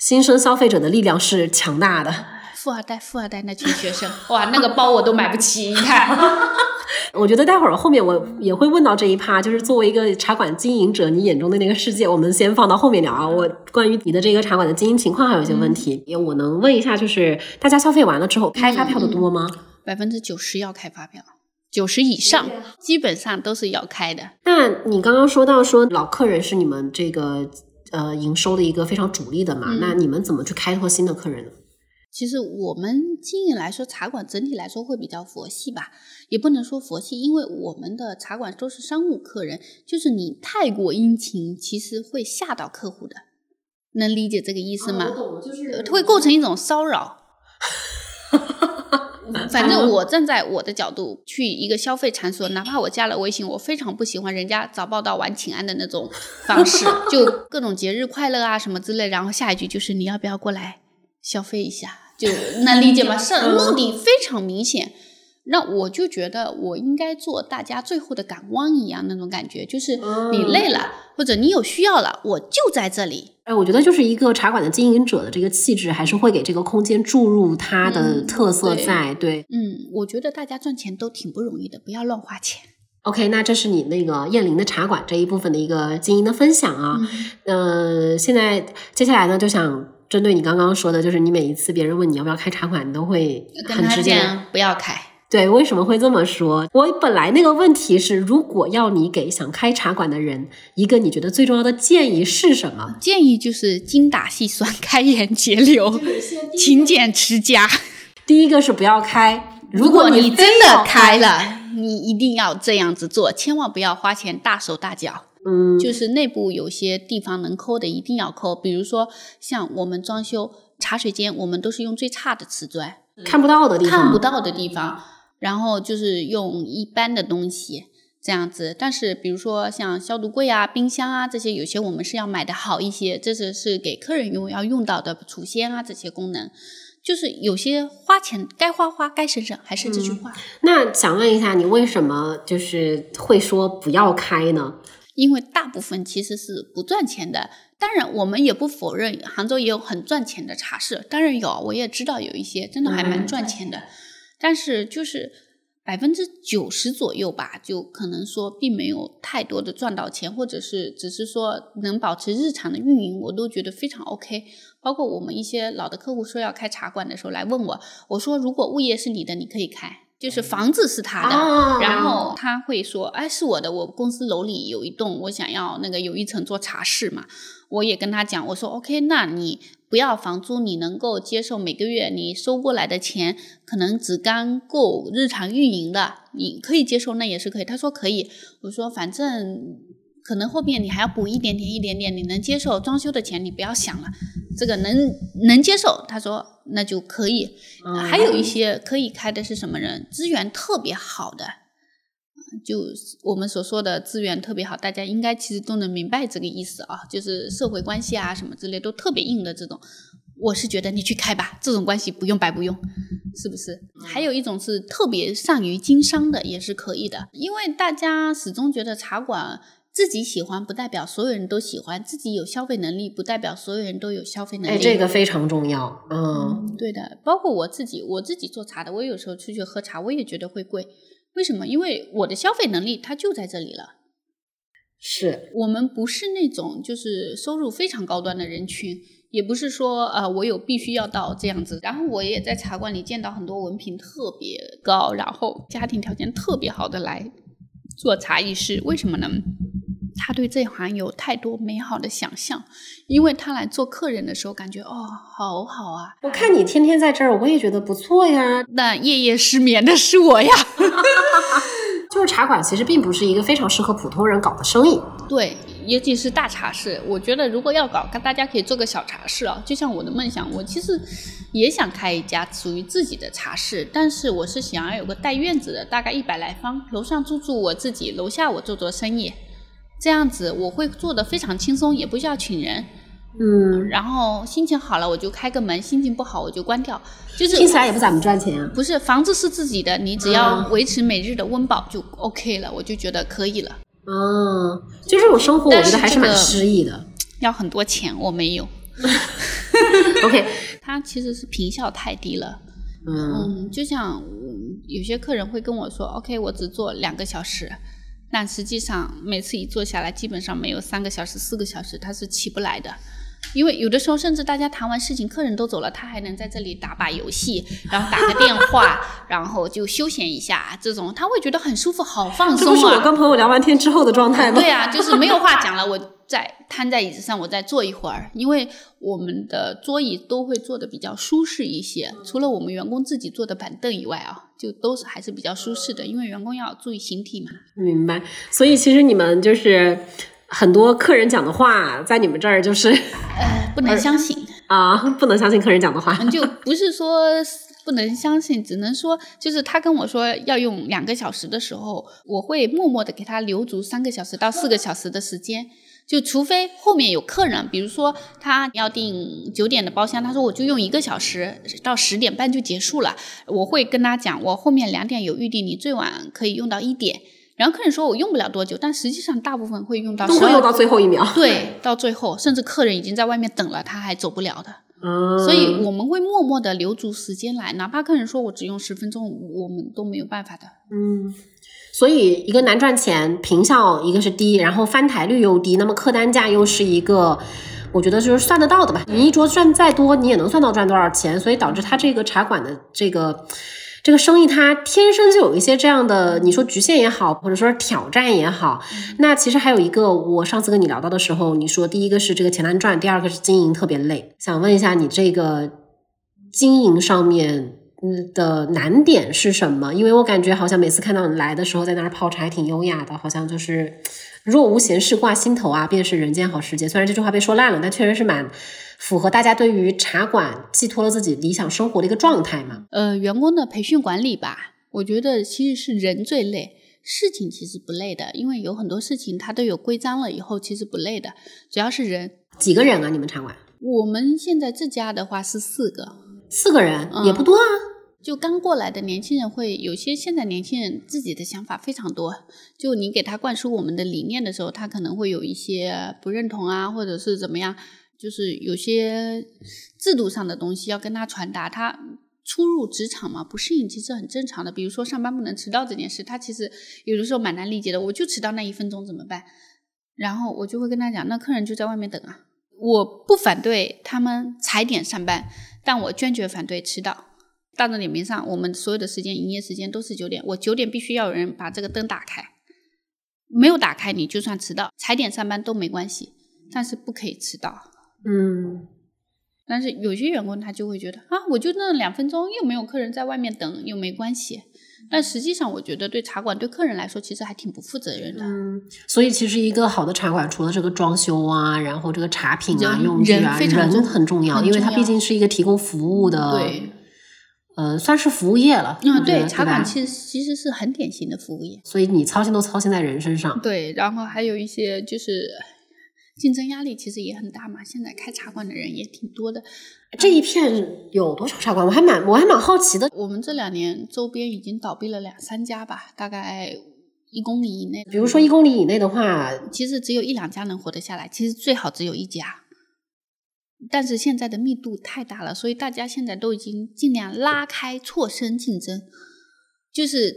新生消费者的力量是强大的。富二代，富二代那群学生，哇，那个包我都买不起，你看。我觉得待会儿后面我也会问到这一趴，就是作为一个茶馆经营者，你眼中的那个世界，我们先放到后面聊啊。我关于你的这个茶馆的经营情况还有一些问题，也我能问一下，就是大家消费完了之后开发票的多吗？百分之九十要开发票，九十以上基本上都是要开的。那你刚刚说到说老客人是你们这个呃营收的一个非常主力的嘛？嗯那你们怎么去开拓新的客人呢？其实我们经营来说，茶馆整体来说会比较佛系吧，也不能说佛系，因为我们的茶馆都是商务客人，就是你太过殷勤，其实会吓到客户的，能理解这个意思吗？懂，就是呃会构成一种骚扰。反正我站在我的角度去一个消费场所，哪怕我加了微信，我非常不喜欢人家早报道晚请安的那种方式，就各种节日快乐啊什么之类，然后下一句就是你要不要过来消费一下，就能理解吗？是目的非常明显。那我就觉得我应该做大家最后的港湾一样那种感觉，就是你累了或者你有需要了，我就在这里。哎，我觉得就是一个茶馆的经营者的这个气质，还是会给这个空间注入它的嗯特色对在。对，嗯，我觉得大家赚钱都挺不容易的，不要乱花钱。OK，那这是你那个燕林的茶馆这一部分的一个经营的分享啊。嗯、呃，现在接下来呢，就想针对你刚刚说的，就是你每一次别人问你要不要开茶馆，你都会很直接不要开。对，为什么会这么说？我本来那个问题是，如果要你给想开茶馆的人一个你觉得最重要的建议是什么？建议就是精打细算，开源节流，勤俭持家。第一个是不要开，如果你真的开，了，你一定要这样子做，千万不要花钱大手大脚。嗯，就是内部有些地方能抠的一定要抠，比如说像我们装修茶水间，我们都是用最差的瓷砖，看不到的地方，看不到的地方，然后就是用一般的东西这样子。但是比如说像消毒柜啊、冰箱啊这些，有些我们是要买的好一些，这是是给客人用要用到的储鲜啊这些功能。就是有些花钱该花花，该省省，还是这句话。那想问一下，你为什么就是会说不要开呢？大部分其实是不赚钱的。当然，我们也不否认杭州也有很赚钱的茶室，当然有，我也知道有一些真的还蛮赚钱的，但是就是百分之九十左右吧，就可能说并没有太多的赚到钱，或者是只是说能保持日常的运营，我都觉得非常 OK。包括我们一些老的客户说要开茶馆的时候来问我，我说如果物业是你的，你可以开。就是房子是他的，啊然后他会说：“哎，是我的，我公司楼里有一栋，我想要那个有一层做茶室嘛。”我也跟他讲，我说：“OK，那你不要房租，你能够接受每个月你收过来的钱，可能只刚够日常运营的，你可以接受，那也是可以。”他说可以，我说反正可能后面你还要补一点点一点点，你能接受装修的钱，你不要想了，这个能能接受。他说那就可以。嗯还有一些可以开的是什么人？资源特别好的，嗯就我们所说的资源特别好，大家应该其实都能明白这个意思啊，就是社会关系啊什么之类都特别硬的这种。我是觉得你去开吧，这种关系不用白不用，是不是？还有一种是特别善于经商的，也是可以的，因为大家始终觉得茶馆自己喜欢，不代表所有人都喜欢；自己有消费能力，不代表所有人都有消费能力。哎，这个非常重要。嗯，对的，包括我自己，我自己做茶的，我有时候出去喝茶，我也觉得会贵。为什么？因为我的消费能力它就在这里了。是，我们不是那种就是收入非常高端的人群，也不是说呃我有必须要到这样子。然后我也在茶馆里见到很多文凭特别高，然后家庭条件特别好的来做茶艺师，为什么呢？他对这行有太多美好的想象，因为他来做客人的时候，感觉哦，好好啊，我看你天天在这儿，我也觉得不错呀。那夜夜失眠的是我呀。就是茶馆其实并不是一个非常适合普通人搞的生意。对，尤其是大茶室，我觉得如果要搞，大家可以做个小茶室啊。就像我的梦想，我其实也想开一家属于自己的茶室，但是我是想要有个带院子的，大概一百来方，楼上住住我自己，楼下我做做生意，这样子我会做的非常轻松，也不需要请人。嗯，然后心情好了我就开个门，心情不好我就关掉，就是听起来也不怎么赚钱啊。不是房子是自己的，你只要维持每日的温饱就 OK 了，我就觉得可以了。嗯，就这种生活，我觉得还是蛮诗意的。要很多钱，我没有。OK，它其实是坪效太低了。嗯嗯，就像嗯有些客人会跟我说，OK，我只做两个小时，但实际上每次一坐下来，基本上没有三个小时、四个小时，他是起不来的。因为有的时候，甚至大家谈完事情，客人都走了，他还能在这里打把游戏，然后打个电话，然后就休闲一下，这种他会觉得很舒服，好放松啊。这不是我跟朋友聊完天之后的状态吗？对啊，就是没有话讲了，我再瘫在椅子上，我再坐一会儿，因为我们的桌椅都会坐的比较舒适一些，除了我们员工自己坐的板凳以外啊，就都是还是比较舒适的，因为员工要注意形体嘛。明白。所以其实你们就是很多客人讲的话，在你们这儿就是呃，不能相信，啊，不能相信客人讲的话。嗯就不是说不能相信，只能说就是他跟我说要用两个小时的时候，我会默默的给他留足三个小时到四个小时的时间。就除非后面有客人，比如说他要订九点的包厢，他说我就用一个小时到十点半就结束了，我会跟他讲，我后面两点有预定，你最晚可以用到一点。然后客人说我用不了多久，但实际上大部分会用到12都会用到最后一秒。对，到最后甚至客人已经在外面等了，他还走不了的。嗯，所以我们会默默的留足时间来，哪怕客人说我只用十分钟，我们都没有办法的。嗯，所以一个难赚钱，平效一个是低，然后翻台率又低，那么客单价又是一个，我觉得就是算得到的吧。你一桌赚再多，你也能算到赚多少钱，所以导致他这个茶馆的这个。这个生意它天生就有一些这样的，你说局限也好，或者说是挑战也好，那其实还有一个，我上次跟你聊到的时候，你说第一个是这个钱难赚，第二个是经营特别累。想问一下，你这个经营上面的难点是什么？因为我感觉好像每次看到你来的时候，在那儿泡茶还挺优雅的，好像就是若无闲事挂心头啊，便是人间好时节。虽然这句话被说烂了，但确实是蛮。符合大家对于茶馆寄托了自己理想生活的一个状态嘛？呃，员工的培训管理吧，我觉得其实是人最累，事情其实不累的，因为有很多事情它都有规章了以后，其实不累的，主要是人。几个人啊？你们茶馆？我们现在这家的话是四个，四个人也不多啊。就刚过来的年轻人会有些，现在年轻人自己的想法非常多，就你给他灌输我们的理念的时候，他可能会有一些不认同啊，或者是怎么样。就是有些制度上的东西要跟他传达，他初入职场嘛，不适应其实很正常的。比如说上班不能迟到这件事，他其实有的时候蛮难理解的。我就迟到那一分钟怎么办？然后我就会跟他讲，那客人就在外面等啊。我不反对他们踩点上班，但我坚决反对迟到。大众点评上，我们所有的时间营业时间都是九点，我九点必须要有人把这个灯打开，没有打开你就算迟到，踩点上班都没关系，但是不可以迟到。嗯，但是有些员工他就会觉得啊，我就那两分钟，又没有客人在外面等，又没关系。但实际上，我觉得对茶馆对客人来说，其实还挺不负责任的。嗯，所以其实一个好的茶馆，除了这个装修啊，然后这个茶品啊、用具啊，人很重要，因为它毕竟是一个提供服务的，对，呃，算是服务业了。嗯，对，茶馆其实其实是很典型的服务业。所以你操心都操心在人身上。对，然后还有一些就是。竞争压力其实也很大嘛，现在开茶馆的人也挺多的。这一片有多少茶馆？我还蛮我还蛮好奇的。我们这两年周边已经倒闭了两三家吧，大概一公里以内。比如说一公里以内的话，其实只有一两家能活得下来。其实最好只有一家，但是现在的密度太大了，所以大家现在都已经尽量拉开错身竞争，就是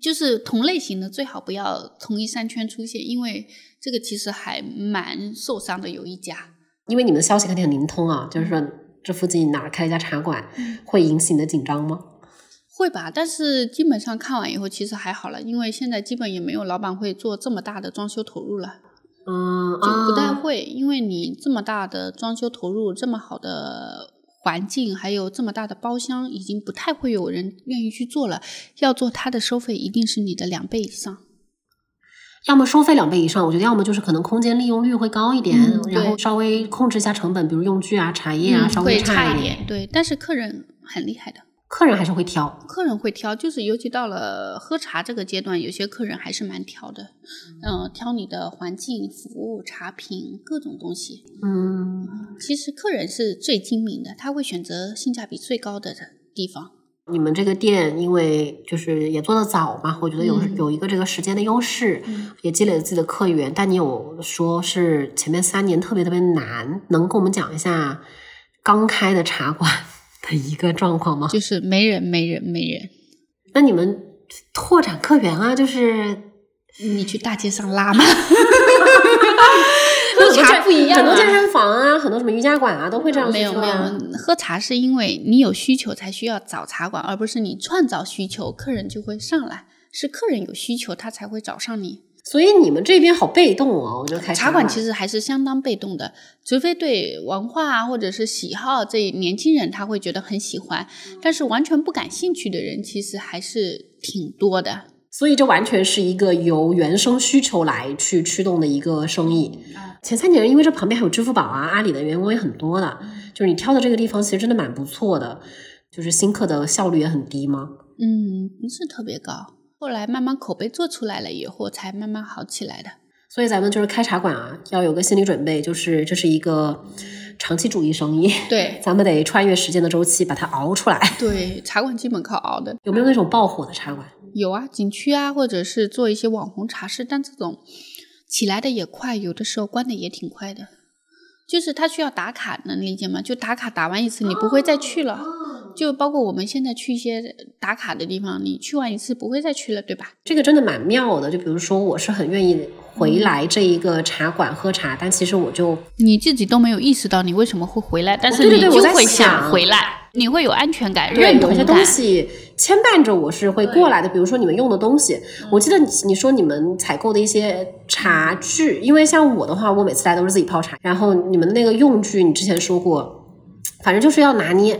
就是同类型的最好不要同一商圈出现，因为。这个其实还蛮受伤的，有一家，因为你们的消息肯定很灵通啊，就是说这附近哪开了一家茶馆，会引起你的紧张吗？会吧，但是基本上看完以后其实还好了，因为现在基本也没有老板会做这么大的装修投入了，嗯，就不太会，因为你这么大的装修投入，这么好的环境，还有这么大的包厢，已经不太会有人愿意去做了，要做它的收费一定是你的两倍以上。要么收费两倍以上，我觉得要么就是可能空间利用率会高一点，然后稍微控制一下成本，比如用具啊、茶叶啊，稍微差一点。对，但是客人很厉害的，客人还是会挑，客人会挑，就是尤其到了喝茶这个阶段，有些客人还是蛮挑的，嗯，挑你的环境、服务、茶品各种东西。嗯，其实客人是最精明的，他会选择性价比最高的地方。你们这个店，因为就是也做的早嘛，我觉得有有一个这个时间的优势，也积累了自己的客源。但你有说是前面三年特别特别难，能跟我们讲一下刚开的茶馆的一个状况吗？就是没人，没人，没人。那你们拓展客源啊，就是你去大街上拉吗？喝茶不一样，很多健身房啊，很多什么瑜伽馆啊，都会这样。没有没有，喝茶是因为你有需求才需要找茶馆，而不是你创造需求，客人就会上来。是客人有需求，他才会找上你。所以你们这边好被动啊，我就开始茶馆其实还是相当被动的，除非对文化或者是喜好这年轻人他会觉得很喜欢，但是完全不感兴趣的人其实还是挺多的。所以这完全是一个由原生需求来去驱动的一个生意。前三年，因为这旁边还有支付宝啊、阿里的员工也很多的，就是你挑的这个地方其实真的蛮不错的，就是新客的效率也很低吗？嗯，不是特别高。后来慢慢口碑做出来了以后，才慢慢好起来的。所以咱们就是开茶馆啊，要有个心理准备，就是这是一个长期主义生意。对，咱们得穿越时间的周期把它熬出来。对，茶馆基本靠熬的。有没有那种爆火的茶馆？有啊，景区啊，或者是做一些网红茶室，但这种。起来的也快，有的时候关的也挺快的。就是它需要打卡，能理解吗？就打卡打完一次，你不会再去了。就包括我们现在去一些打卡的地方，你去完一次不会再去了，对吧？这个真的蛮妙的。就比如说，我是很愿意回来这一个茶馆喝茶，但其实我就你自己都没有意识到你为什么会回来，但是你就会想想回来，你会有安全感、对认同感有些东。西牵绊着我是会过来的。比如说你们用的东西，我记得你你说你们采购的一些茶具，因为像我的话，我每次来都是自己泡茶，然后你们那个用具，你之前说过，反正就是要拿捏。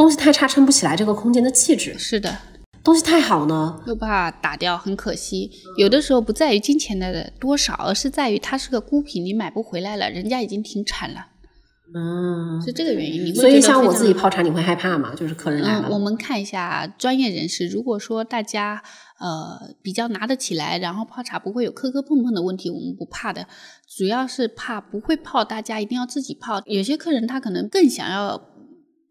东西太差撑不起来这个空间的气质，是的，东西太好呢，又怕打掉，很可惜。有的时候不在于金钱的多少，而是在于它是个孤品，你买不回来了，人家已经停产了，嗯。是这个原因。你会所以像我自己泡茶，你会害怕吗？就是客人来嗯，我，们看一下专业人士，如果说大家呃比较拿得起来，然后泡茶不会有磕磕碰碰的问题，我们不怕的。主要是怕不会泡，大家一定要自己泡。有些客人他可能更想要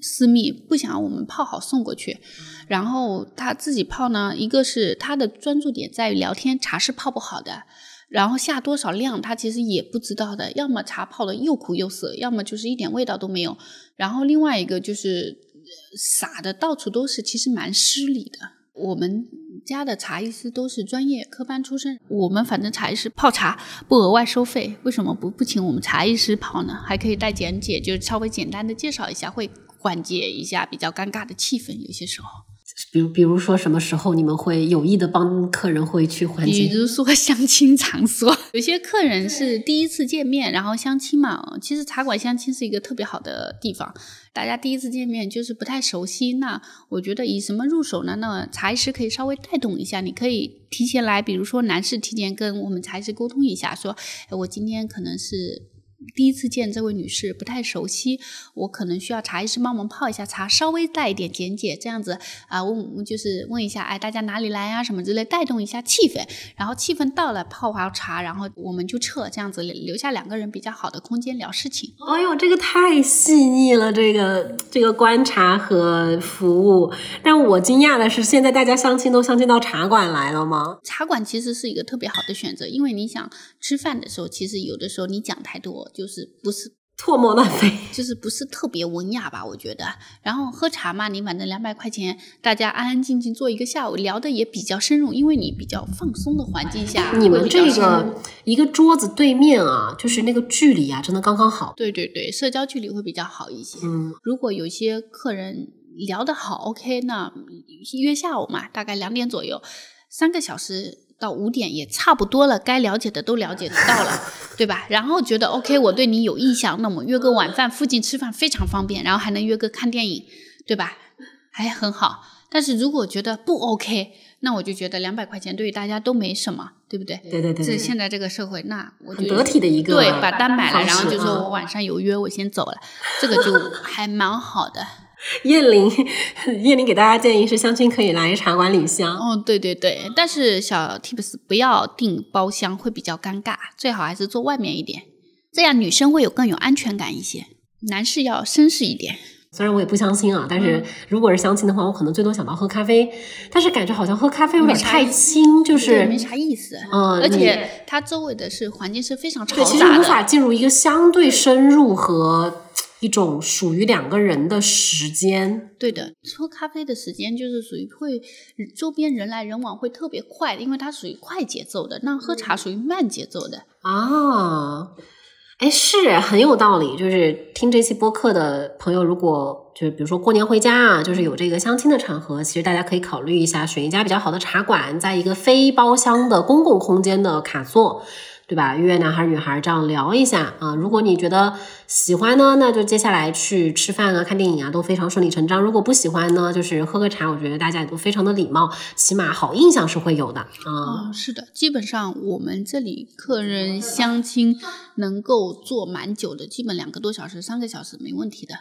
私密，不想要我们泡好送过去，然后他自己泡呢，一个是他的专注点在于聊天，茶是泡不好的。然后下多少量，他其实也不知道的。要么茶泡的又苦又涩，要么就是一点味道都没有。然后另外一个就是呃洒的到处都是，其实蛮失礼的。我们家的茶艺师都是专业科班出身，我们反正茶艺师泡茶不额外收费，为什么不不请我们茶艺师泡呢？还可以带讲解，就是稍微简单的介绍一下，会缓解一下比较尴尬的气氛。有些时候，比如比如说什么时候你们会有意的帮客人会去缓解比？如说 相亲场所，有些客人是第一次见面，然后相亲嘛。其实茶馆相亲是一个特别好的地方，大家第一次见面就是不太熟悉。那我觉得以什么入手呢？那茶艺师可以稍微带动一下，你可以提前来，比如说男士提前跟我们茶艺师沟通一下，说，哎，我今天可能是。第一次见这位女士不太熟悉，我可能需要茶艺师帮忙泡一下茶，稍微带一点简解，这样子啊，问就是问一下，哎，大家哪里来啊，什么之类，带动一下气氛。然后气氛到了，泡好茶，然后我们就撤，这样子留下两个人比较好的空间聊事情。哎呦，这个太细腻了，这个这个观察和服务。但我惊讶的是，现在大家相亲都相亲到茶馆来了吗？茶馆其实是一个特别好的选择，因为你想吃饭的时候，其实有的时候你讲太多，就是不是唾沫乱飞。就是不是特别文雅吧，我觉得。然后喝茶嘛，你反正两百块钱，大家安安静静坐一个下午，聊的也比较深入，因为你比较放松的环境下，你们这个一个桌子对面啊，就是那个距离啊，真的刚刚好。对对对，社交距离会比较好一些。嗯，如果有些客人聊得好，OK，那约下午嘛，大概两点左右，三个小时到五点也差不多了，该了解的都了解得到了，对吧？然后觉得 OK，我对你有印象，那我们约个晚饭附近吃饭非常方便，然后还能约个看电影，对吧？还很好。但是如果觉得不 OK，那我就觉得两百块钱对于大家都没什么，对不对？对对对对这现在这个社会，那我很觉得得体的一个对，把单买了，然后就说我晚上有约，我先走了，这个就还蛮好的。叶玲，叶玲给大家建议是，相亲可以来茶馆里香。哦，对对对，但是小 tips 不要订包厢，会比较尴尬，最好还是坐外面一点，这样女生会有更有安全感一些，男士要绅士一点。虽然我也不相亲啊，但嗯是如果是相亲的话，我可能最多想到喝咖啡，但是感觉好像喝咖啡有点太轻，就，是没啥意思。嗯而且它周围的是环境是非常对，嘈其实无法。进入一个相对深入和一种属于两个人的时间。对的，喝咖啡的时间就是属于会周边人来人往会特别快，因为它属于快节奏的。那喝茶属于慢节奏的。啊，哎，是很有道理。就是听这期播客的朋友，如果就是比如说过年回家啊，就是有这个相亲的场合，其实大家可以考虑一下，选一家比较好的茶馆，在一个非包厢的公共空间的卡座。对吧？约男孩女孩这样聊一下啊。如果你觉得喜欢呢，那就接下来去吃饭啊、看电影啊都非常顺理成章。如果不喜欢呢，就是喝个茶，我觉得大家也都非常的礼貌，起码好印象是会有的啊。是的，基本上我们这里客人相亲能够坐蛮久的，基本两个多小时、三个小时没问题的。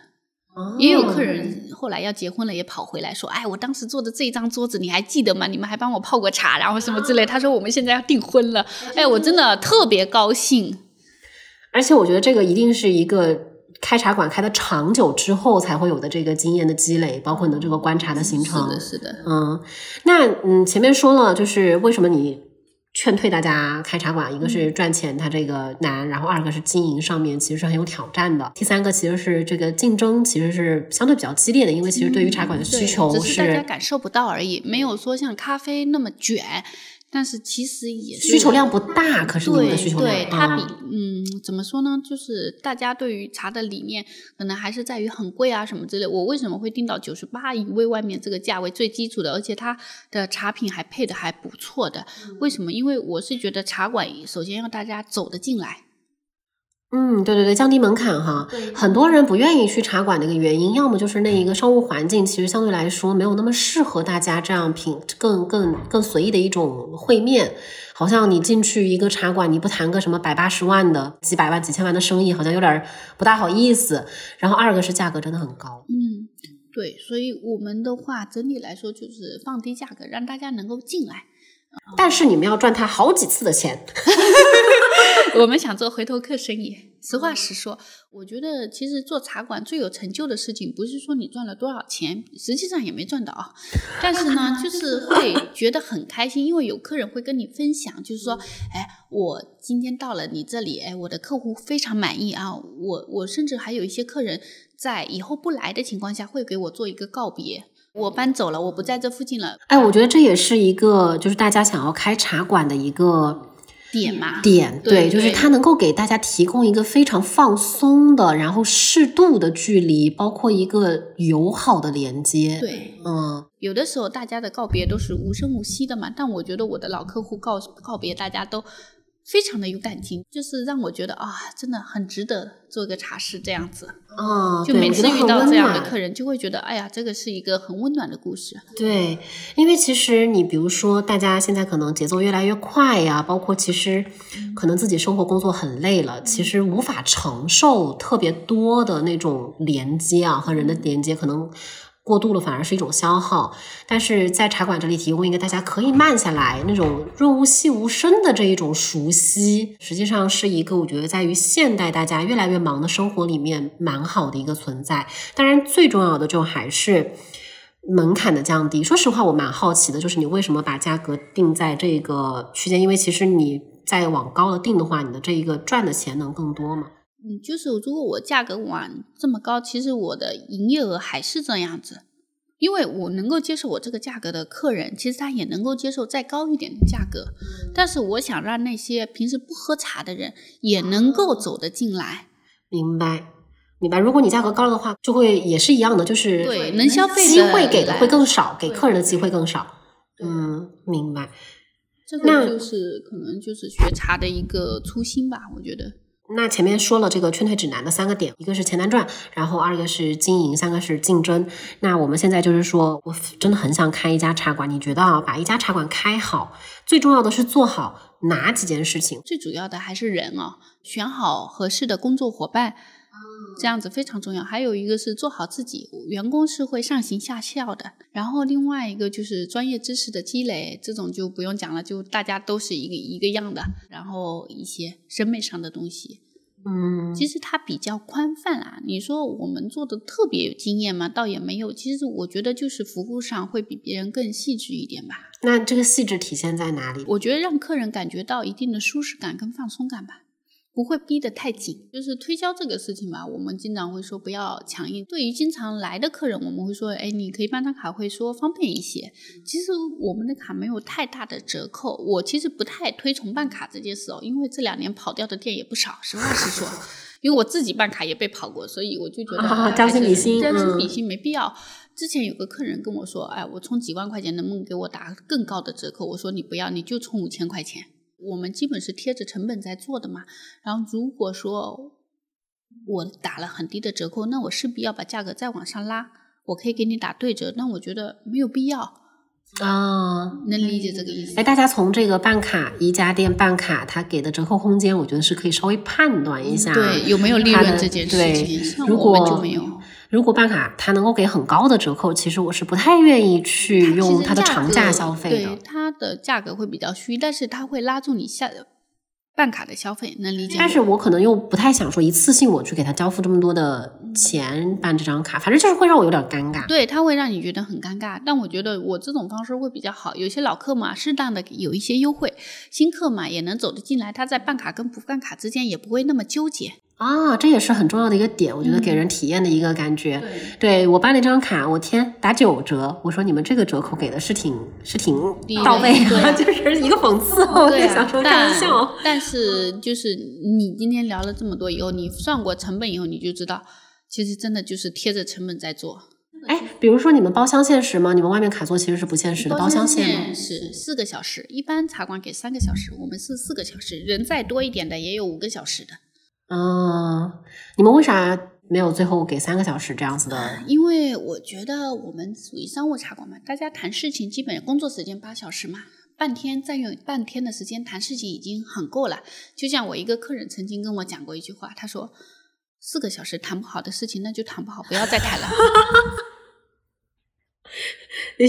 也有客人后来要结婚了，也跑回来说：“哎，我当时坐的这张桌子你还记得吗？你们还帮我泡过茶，然后什么之类。”他说：“我们现在要订婚了。”哎，我真的特别高兴。而且我觉得这个一定是一个开茶馆开的长久之后才会有的这个经验的积累，包括你的这个观察的形成。是的，是的。嗯，那嗯，前面说了，就是为什么你劝退大家开茶馆，一个是赚钱，它这个难，然后二个是经营上面其实是很有挑战的。第三个其实是这个竞争其实是相对比较激烈的，因为其实对于茶馆的需求只是大家感受不到而已，没有说像咖啡那么卷。但是其实也需求量不大，可是你们的需求量，对它比嗯怎么说呢？就是大家对于茶的理念，可能还是在于很贵啊什么之类。我为什么会定到九十八一位外面这个价位最基础的，而且它的茶品还配的还不错的？为什么？因为我是觉得茶馆首先要大家走得进来。嗯，对对对，降低门槛哈，很多人不愿意去茶馆的一个原因，要么就是那一个商务环境其实相对来说没有那么适合大家这样品更更更随意的一种会面，好像你进去一个茶馆，你不谈个什么百八十万的、几百万、几千万的生意，好像有点不大好意思。然后二个是价格真的很高，嗯，对，所以我们的话整体来说就是放低价格，让大家能够进来。但是你们要赚他好几次的钱，我们想做回头客生意。实话实说，我觉得其实做茶馆最有成就的事情，不是说你赚了多少钱，实际上也没赚到，但是呢，就是会觉得很开心，因为有客人会跟你分享，就是说，哎，我今天到了你这里，哎，我的客户非常满意啊，我我甚至还有一些客人在以后不来的情况下，会给我做一个告别。我搬走了，我不在这附近了。哎，我觉得这也是一个，就是大家想要开茶馆的一个点嘛。点对，就是它能够给大家提供一个非常放松的，然后适度的距离，包括一个友好的连接。对，嗯，有的时候大家的告别都是无声无息的嘛，但我觉得我的老客户告告别，大家都。非常的有感情，就是让我觉得啊，真的很值得做个茶室这样子哦。就每次遇到这样的客人，就会觉得哎呀，这个是一个很温暖的故事。对，因为其实你比如说，大家现在可能节奏越来越快呀，包括其实可能自己生活工作很累了，其实无法承受特别多的那种连接啊，和人的连接可能。过度了反而是一种消耗，但是在茶馆这里提供一个大家可以慢下来那种润物细无声的这一种熟悉，实际上是一个我觉得在于现代大家越来越忙的生活里面蛮好的一个存在。当然，最重要的就还是门槛的降低。说实话，我蛮好奇的，就是你为什么把价格定在这个区间？因为其实你再往高了定的话，你的这一个赚的钱能更多嘛？嗯，就是如果我价格往这么高，其实我的营业额还是这样子，因为我能够接受我这个价格的客人，其实他也能够接受再高一点的价格。但是我想让那些平时不喝茶的人也能够走得进来。明白，明白。如果你价格高了的话，就会也是一样的，就是对能消费机会给的会更少，给客人的机会更少。嗯，明白。这个就是可能就是学茶的一个初心吧，我觉得。那前面说了这个劝退指南的三个点，一个是钱难赚，然后二个是经营，三个是竞争。那我们现在就是说，我真的很想开一家茶馆。你觉得啊，把一家茶馆开好，最重要的是做好哪几件事情？最主要的还是人啊，选好合适的工作伙伴，这样子非常重要。还有一个是做好自己，员工是会上行下效的。然后另外一个就是专业知识的积累，这种就不用讲了，就大家都是一个一个样的。然后一些审美上的东西。嗯，其实它比较宽泛啦。你说我们做的特别有经验吗？倒也没有。其实我觉得就是服务上会比别人更细致一点吧。那这个细致体现在哪里？我觉得让客人感觉到一定的舒适感跟放松感吧。不会逼得太紧，就是推销这个事情吧，我们经常会说不要强硬。对于经常来的客人，我们会说，哎，你可以办张卡会说方便一些。其实我们的卡没有太大的折扣，我其实不太推崇办卡这件事哦，因为这两年跑掉的店也不少。实话实说，因为我自己办卡也被跑过，所以我就觉得将心比心，将心比心没必要。之前有个客人跟我说，哎，我充几万块钱能不能给我打更高的折扣？我说你不要，你就充五千块钱。我们基本是贴着成本在做的嘛，然后如果说我打了很低的折扣，那我势必要把价格再往上拉。我可以给你打对折，那我觉得没有必要啊，能理解这个意思？哎，大家从这个办卡一家店办卡，他给的折扣空间，我觉得是可以稍微判断一下，对有没有利润这件事情。如果就没有。如果办卡他能够给很高的折扣，其实我是不太愿意去用它的长价消费的。对，它的价格会比较虚，但是它会拉住你下办卡的消费，能理解？但是我可能又不太想说一次性我去给他交付这么多的钱办这张卡，反正就是会让我有点尴尬。对，它会让你觉得很尴尬。但我觉得我这种方式会比较好。有些老客嘛，适当的有一些优惠；新客嘛，也能走得进来。他在办卡跟不办卡之间也不会那么纠结。啊，这也是很重要的一个点，我觉得给人体验的一个感觉。对我办了一张卡，我天，打九折！我说你们这个折扣给的是挺是挺到位啊，就 是一个讽刺。我在想说开玩笑。但是就是你今天聊了这么多以后，你算过成本以后，你就知道，其实真的就是贴着成本在做。哎，比如说你们包厢限时吗？你们外面卡座其实是不限时的，包厢限是四个小时，一般茶馆给三个小时，我们是四个小时，人再多一点的也有五个小时的。嗯，你们为啥没有最后给三个小时这样子的？因为我觉得我们属于商务茶馆嘛，大家谈事情基本工作时间八小时嘛，半天占用半天的时间谈事情已经很够了。就像我一个客人曾经跟我讲过一句话，他说：“四个小时谈不好的事情，那就谈不好，不要再谈了。”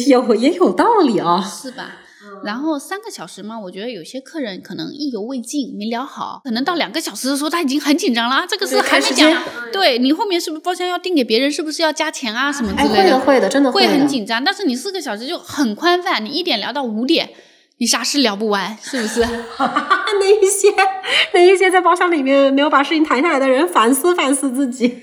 有也有道理啊，是吧？然后三个小时嘛，我觉得有些客人可能意犹未尽，没聊好，可能到两个小时的时候他已经很紧张了。这个是还没讲，对你后面是不是包厢要订给别人，是不是要加钱啊什么之类的？会的，会的，真的会很紧张。但是你四个小时就很宽泛，你一点聊到五点，你啥事聊不完，是不是？那一些那一些在包厢里面没有把事情谈下来的人，反思反思自己。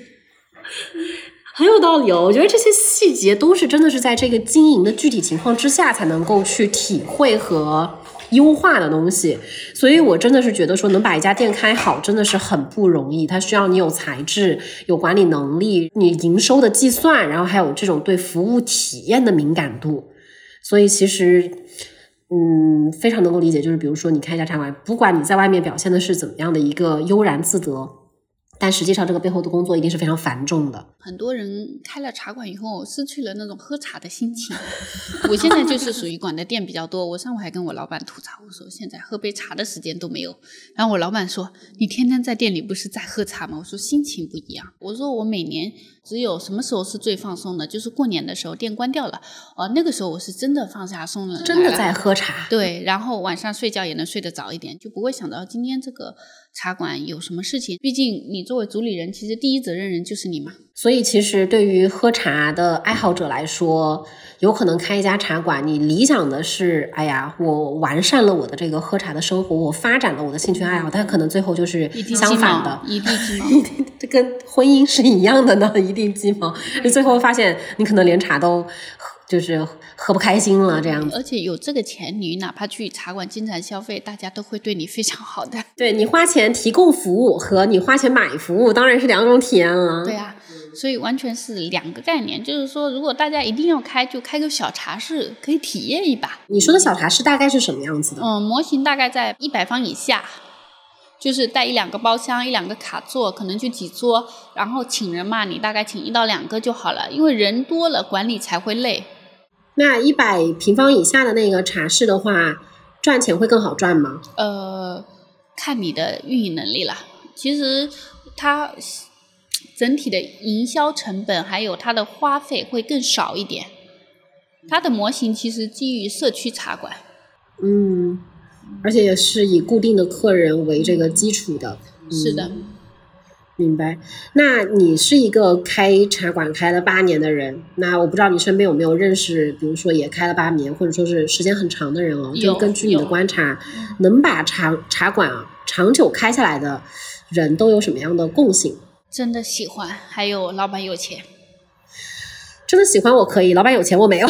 很有道理哦，我觉得这些细节都是真的是在这个经营的具体情况之下才能够去体会和优化的东西，所以我真的是觉得说能把一家店开好真的是很不容易，它需要你有才智、有管理能力、你营收的计算，然后还有这种对服务体验的敏感度。所以其实，嗯，非常能够理解，就是比如说你开一家茶馆，不管你在外面表现的是怎么样的一个悠然自得。但实际上，这个背后的工作一定是非常繁重的。很多人开了茶馆以后，失去了那种喝茶的心情。我现在就是属于管的店比较多。我上午还跟我老板吐槽，我说现在喝杯茶的时间都没有。然后我老板说：“你天天在店里不是在喝茶吗？”我说：“心情不一样。”我说：“我每年只有什么时候是最放松的，就是过年的时候，店关掉了。哦，那个时候我是真的放下松了，真的在喝茶。对，然后晚上睡觉也能睡得早一点，就不会想到今天这个。”茶馆有什么事情？毕竟你作为主理人，其实第一责任人就是你嘛。所以，其实对于喝茶的爱好者来说，有可能开一家茶馆，你理想的是，哎呀，我完善了我的这个喝茶的生活，我发展了我的兴趣爱好，但可能最后就是相反的，一地鸡毛，一地这跟婚姻是一样的呢，一地鸡毛。你最后发现，你可能连茶都。就是喝不开心了这样子，而且有这个钱，你哪怕去茶馆经常消费，大家都会对你非常好的。对你花钱提供服务和你花钱买服务，当然是两种体验了。对啊，所以完全是两个概念。就是说，如果大家一定要开，就开个小茶室，可以体验一把。你说的小茶室大概是什么样子的？嗯，模型大概在一百方以下，就是带一两个包厢，一两个卡座，可能就几桌。然后请人嘛，你大概请一到两个就好了，因为人多了管理才会累。那一百平方以下的那个茶室的话，赚钱会更好赚吗？呃，看你的运营能力了。其实它整体的营销成本还有它的花费会更少一点。它的模型其实基于社区茶馆。嗯，而且也是以固定的客人为这个基础的。是的。明白，那你是一个开茶馆开了八年的人，那我不知道你身边有没有认识，比如说也开了八年，或者说是时间很长的人哦。就根据你的观察，能把茶茶馆啊长久开下来的人都有什么样的共性？真的喜欢，还有老板有钱。真的喜欢我可以，老板有钱我没有。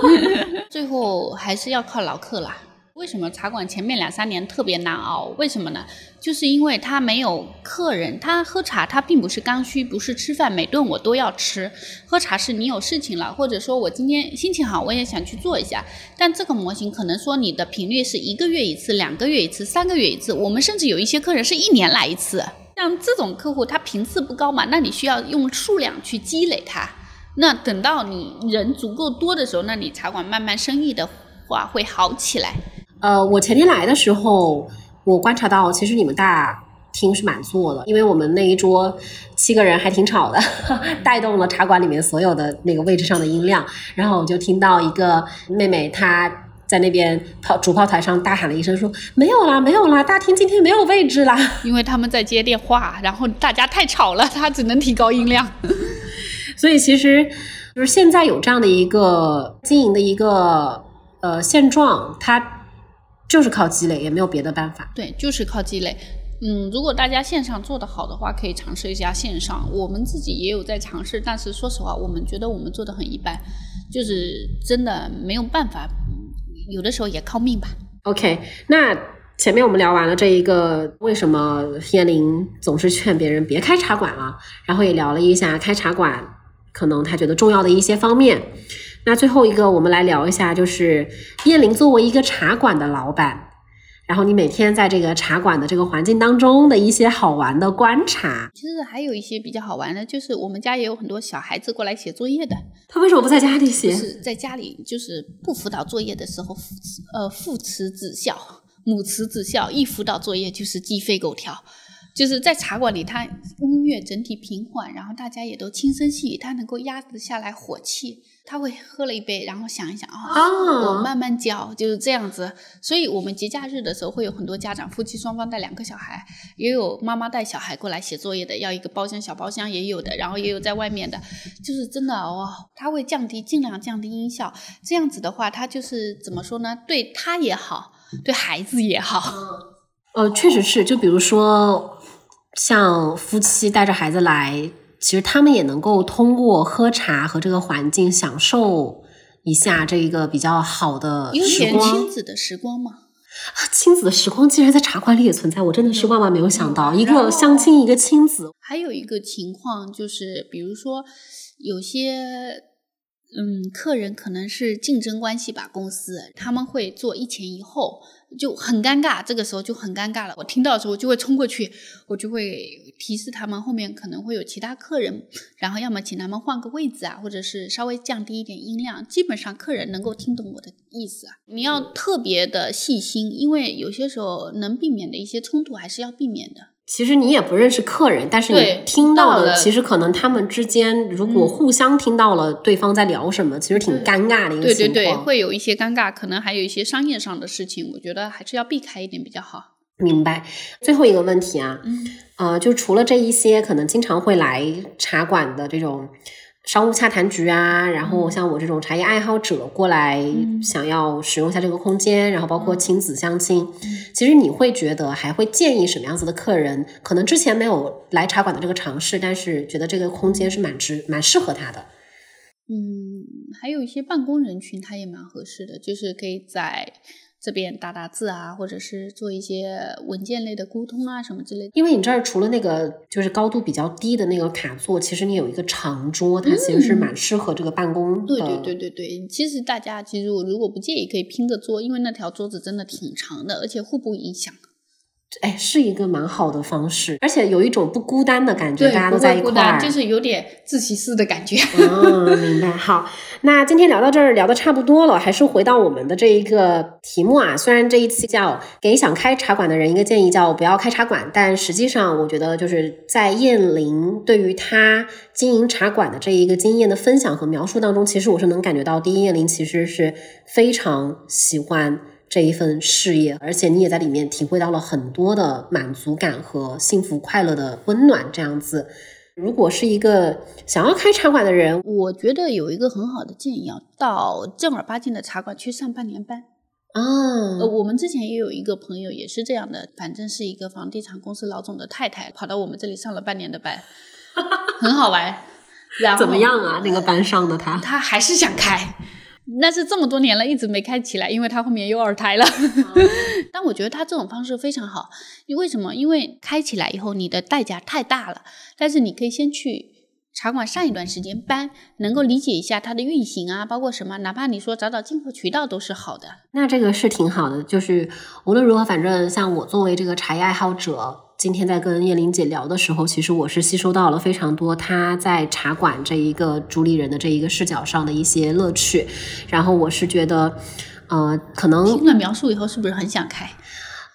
最后还是要靠老客啦。为什么茶馆前面两三年特别难熬？为什么呢？就是因为他没有客人，他喝茶他并不是刚需，不是吃饭每顿我都要吃。喝茶是你有事情了，或者说我今天心情好，我也想去做一下。但这个模型可能说你的频率是一个月一次、两个月一次、三个月一次。我们甚至有一些客人是一年来一次。像这种客户，他频次不高嘛，那你需要用数量去积累他。那等到你人足够多的时候，那你茶馆慢慢生意的话会好起来。呃，我前天来的时候，我观察到，其实你们大厅是满座的，因为我们那一桌七个人还挺吵的，带动了茶馆里面所有的那个位置上的音量。然后我就听到一个妹妹，她在那边炮主炮台上大喊了一声说：“没有啦，没有啦，大厅今天没有位置啦。”因为他们在接电话，然后大家太吵了，他只能提高音量。所以其实就是现在有这样的一个经营的一个呃现状，它就是靠积累，也没有别的办法。对，就是靠积累。嗯，如果大家线上做得好的话，可以尝试一下线上。我们自己也有在尝试，但是说实话，我们觉得我们做的很一般，就是真的没有办法。有的时候也靠命吧。OK，那前面我们聊完了这一个为什么燕玲总是劝别人别开茶馆了，然后也聊了一下开茶馆可能他觉得重要的一些方面。那最后一个，我们来聊一下，就是燕玲作为一个茶馆的老板。然后你每天在这个茶馆的这个环境当中的一些好玩的观察，其实还有一些比较好玩的，就是我们家也有很多小孩子过来写作业的。他为什么不在家里写？是在家里，就是不辅导作业的时候，呃，父慈子孝，母慈子孝，一辅导作业就是鸡飞狗跳。就是在茶馆里，它音乐整体平缓，然后大家也都轻声细语，它能够压制下来火气。他会喝了一杯，然后想一想啊，我慢慢教，就是这样子。所以，我们节假日的时候会有很多家长，夫妻双方带两个小孩，也有妈妈带小孩过来写作业的，要一个包厢小包厢也有的，然后也有在外面的，就是真的哦，他会降低，尽量降低音效。这样子的话，他就是怎么说呢？对他也好，对孩子也好。呃，确实是，就比如说。像夫妻带着孩子来，其实他们也能够通过喝茶和这个环境享受一下这一个比较好的时光。亲子的时光吗？亲子的时光竟然在茶馆里也存在，我真的是万万没有想到，一个相亲，一个亲子。还有一个情况就是，比如说有些嗯客人可能是竞争关系吧，公司他们会做一前一后。就很尴尬，这个时候就很尴尬了。我听到的时候就会冲过去，我就会提示他们后面可能会有其他客人，然后要么请他们换个位置啊，或者是稍微降低一点音量。基本上客人能够听懂我的意思啊。你要特别的细心，因为有些时候能避免的一些冲突还是要避免的。其实你也不认识客人，但是你听到的，其实可能他们之间如果互相听到了对方在聊什么，其实挺尴尬的一个情况。对对对，会有一些尴尬，可能还有一些商业上的事情，我觉得还是要避开一点比较好。明白。最后一个问题啊，嗯呃，就除了这一些可能经常会来茶馆的这种。商务洽谈局啊，然后像我这种茶叶爱好者过来，想要使用一下这个空间，然后包括亲子相亲，其实你会觉得还会建议什么样子的客人？可能之前没有来茶馆的这个尝试，但是觉得这个空间是蛮值、蛮适合他的。嗯，还有一些办公人群，他也蛮合适的，就是可以在。这边打打字啊，或者是做一些文件类的沟通啊，什么之类的。因为你这儿除了那个就是高度比较低的那个卡座，其实你有一个长桌，它其实是蛮适合这个办公。对对对对对，其实大家其实如果不介意，可以拼个桌，因为那条桌子真的挺长的，而且互不影响。哎，是一个蛮好的方式，而且有一种不孤单的感觉，大家都在一块儿，就是有点自习室的感觉。嗯，明白。好，那今天聊到这儿，聊的差不多了，还是回到我们的这一个题目啊。虽然这一期叫给想开茶馆的人一个建议，叫不要开茶馆，但实际上我觉得就是在燕玲对于他经营茶馆的这一个经验的分享和描述当中，其实我是能感觉到，第一，燕玲其实是非常喜欢。这一份事业，而且你也在里面体会到了很多的满足感和幸福快乐的温暖。这样子，如果是一个想要开茶馆的人，我觉得有一个很好的建议，啊到正儿八经的茶馆去上半年班啊。呃，我们之前也有一个朋友也是这样的，反正是一个房地产公司老总的太太，跑到我们这里上了半年的班，很好玩。怎么样啊？那个班上的他，他还是想开。那是这么多年了，一直没开起来，因为他后面有二胎了。但我觉得他这种方式非常好，你为什么？因为开起来以后你的代价太大了，但是你可以先去茶馆上一段时间班，能够理解一下它的运行啊，包括什么，哪怕你说找找进货渠道都是好的。那这个是挺好的，就是无论如何，反正像我作为这个茶叶爱好者。今天在跟叶玲姐聊的时候，其实我是吸收到了非常多她在茶馆这一个主理人的这一个视角上的一些乐趣。然后我是觉得，呃，可能听了描述以后，是不是很想开？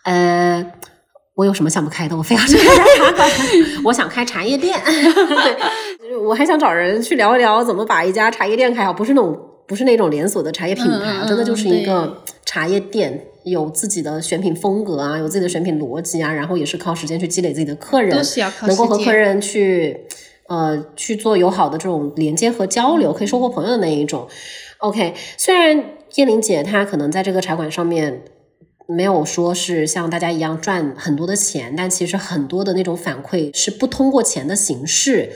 呃，我有什么想不开的？我非要去开茶馆，我想开茶叶店。对，我还想找人去聊一聊怎么把一家茶叶店开好，不是那种不是那种连锁的茶叶品牌，真的就是一个。茶叶店有自己的选品风格啊，有自己的选品逻辑啊，然后也是靠时间去积累自己的客人，能够和客人去呃去做友好的这种连接和交流，可以收获朋友的那一种。OK，虽然叶玲姐她可能在这个茶馆上面没有说是像大家一样赚很多的钱，但其实很多的那种反馈是不通过钱的形式。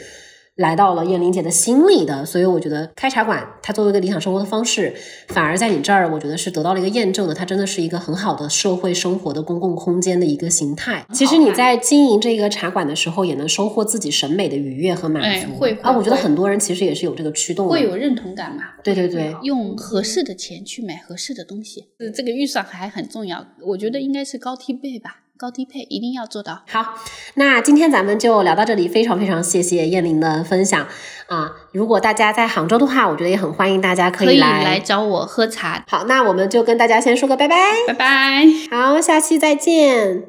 来到了燕玲姐的心里的，所以我觉得开茶馆，它作为一个理想生活的方式，反而在你这儿，我觉得是得到了一个验证的。它真的是一个很好的社会生活的公共空间的一个形态。其实你在经营这个茶馆的时候，也能收获自己审美的愉悦和满足。哎会会啊，我觉得很多人其实也是有这个驱动的。会有认同感嘛？对对对，用合适的钱去买合适的东西，呃这个预算还很重要。我觉得应该是高低配吧，高低配一定要做到。好，那今天咱们就聊到这里，非常非常谢谢燕玲的分享啊！如果大家在杭州的话，我觉得也很欢迎大家可可以来。来找我喝茶，好，那我们就跟大家先说个拜拜。拜拜。好，下期再见。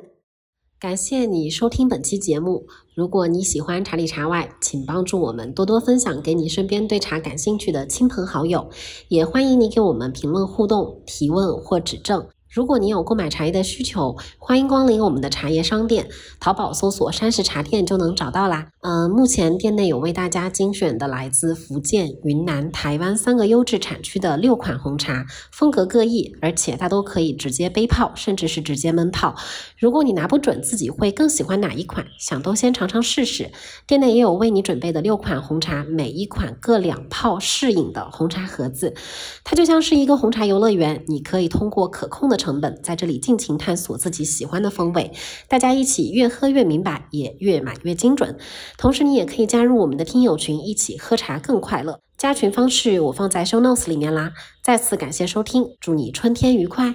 感谢你收听本期节目。如果你喜欢茶里茶外，请帮助我们多多分享给你身边对茶感兴趣的亲朋好友，也欢迎你给我们评论互动、提问或指正。如果您有购买茶叶的需求，欢迎光临我们的茶叶商店，淘宝搜索“山石茶店”就能找到啦。嗯、目前店内有为大家精选的来自福建、云南、台湾三个优质产区的六款红茶，风格各异，而且它都可以直接杯泡，甚至是直接闷泡。如果你拿不准自己会更喜欢哪一款，想都先尝尝试试。店内也有为你准备的六款红茶，每一款各两泡试饮的红茶盒子，它就像是一个红茶游乐园，你可以通过可控的成本，在这里尽情探索自己喜欢的风味。大家一起越喝越明白，也越买越精准。同时，你也可以加入我们的听友群，一起喝茶更快乐。加群方式我放在 show notes 里面啦。再次感谢收听，祝你春天愉快。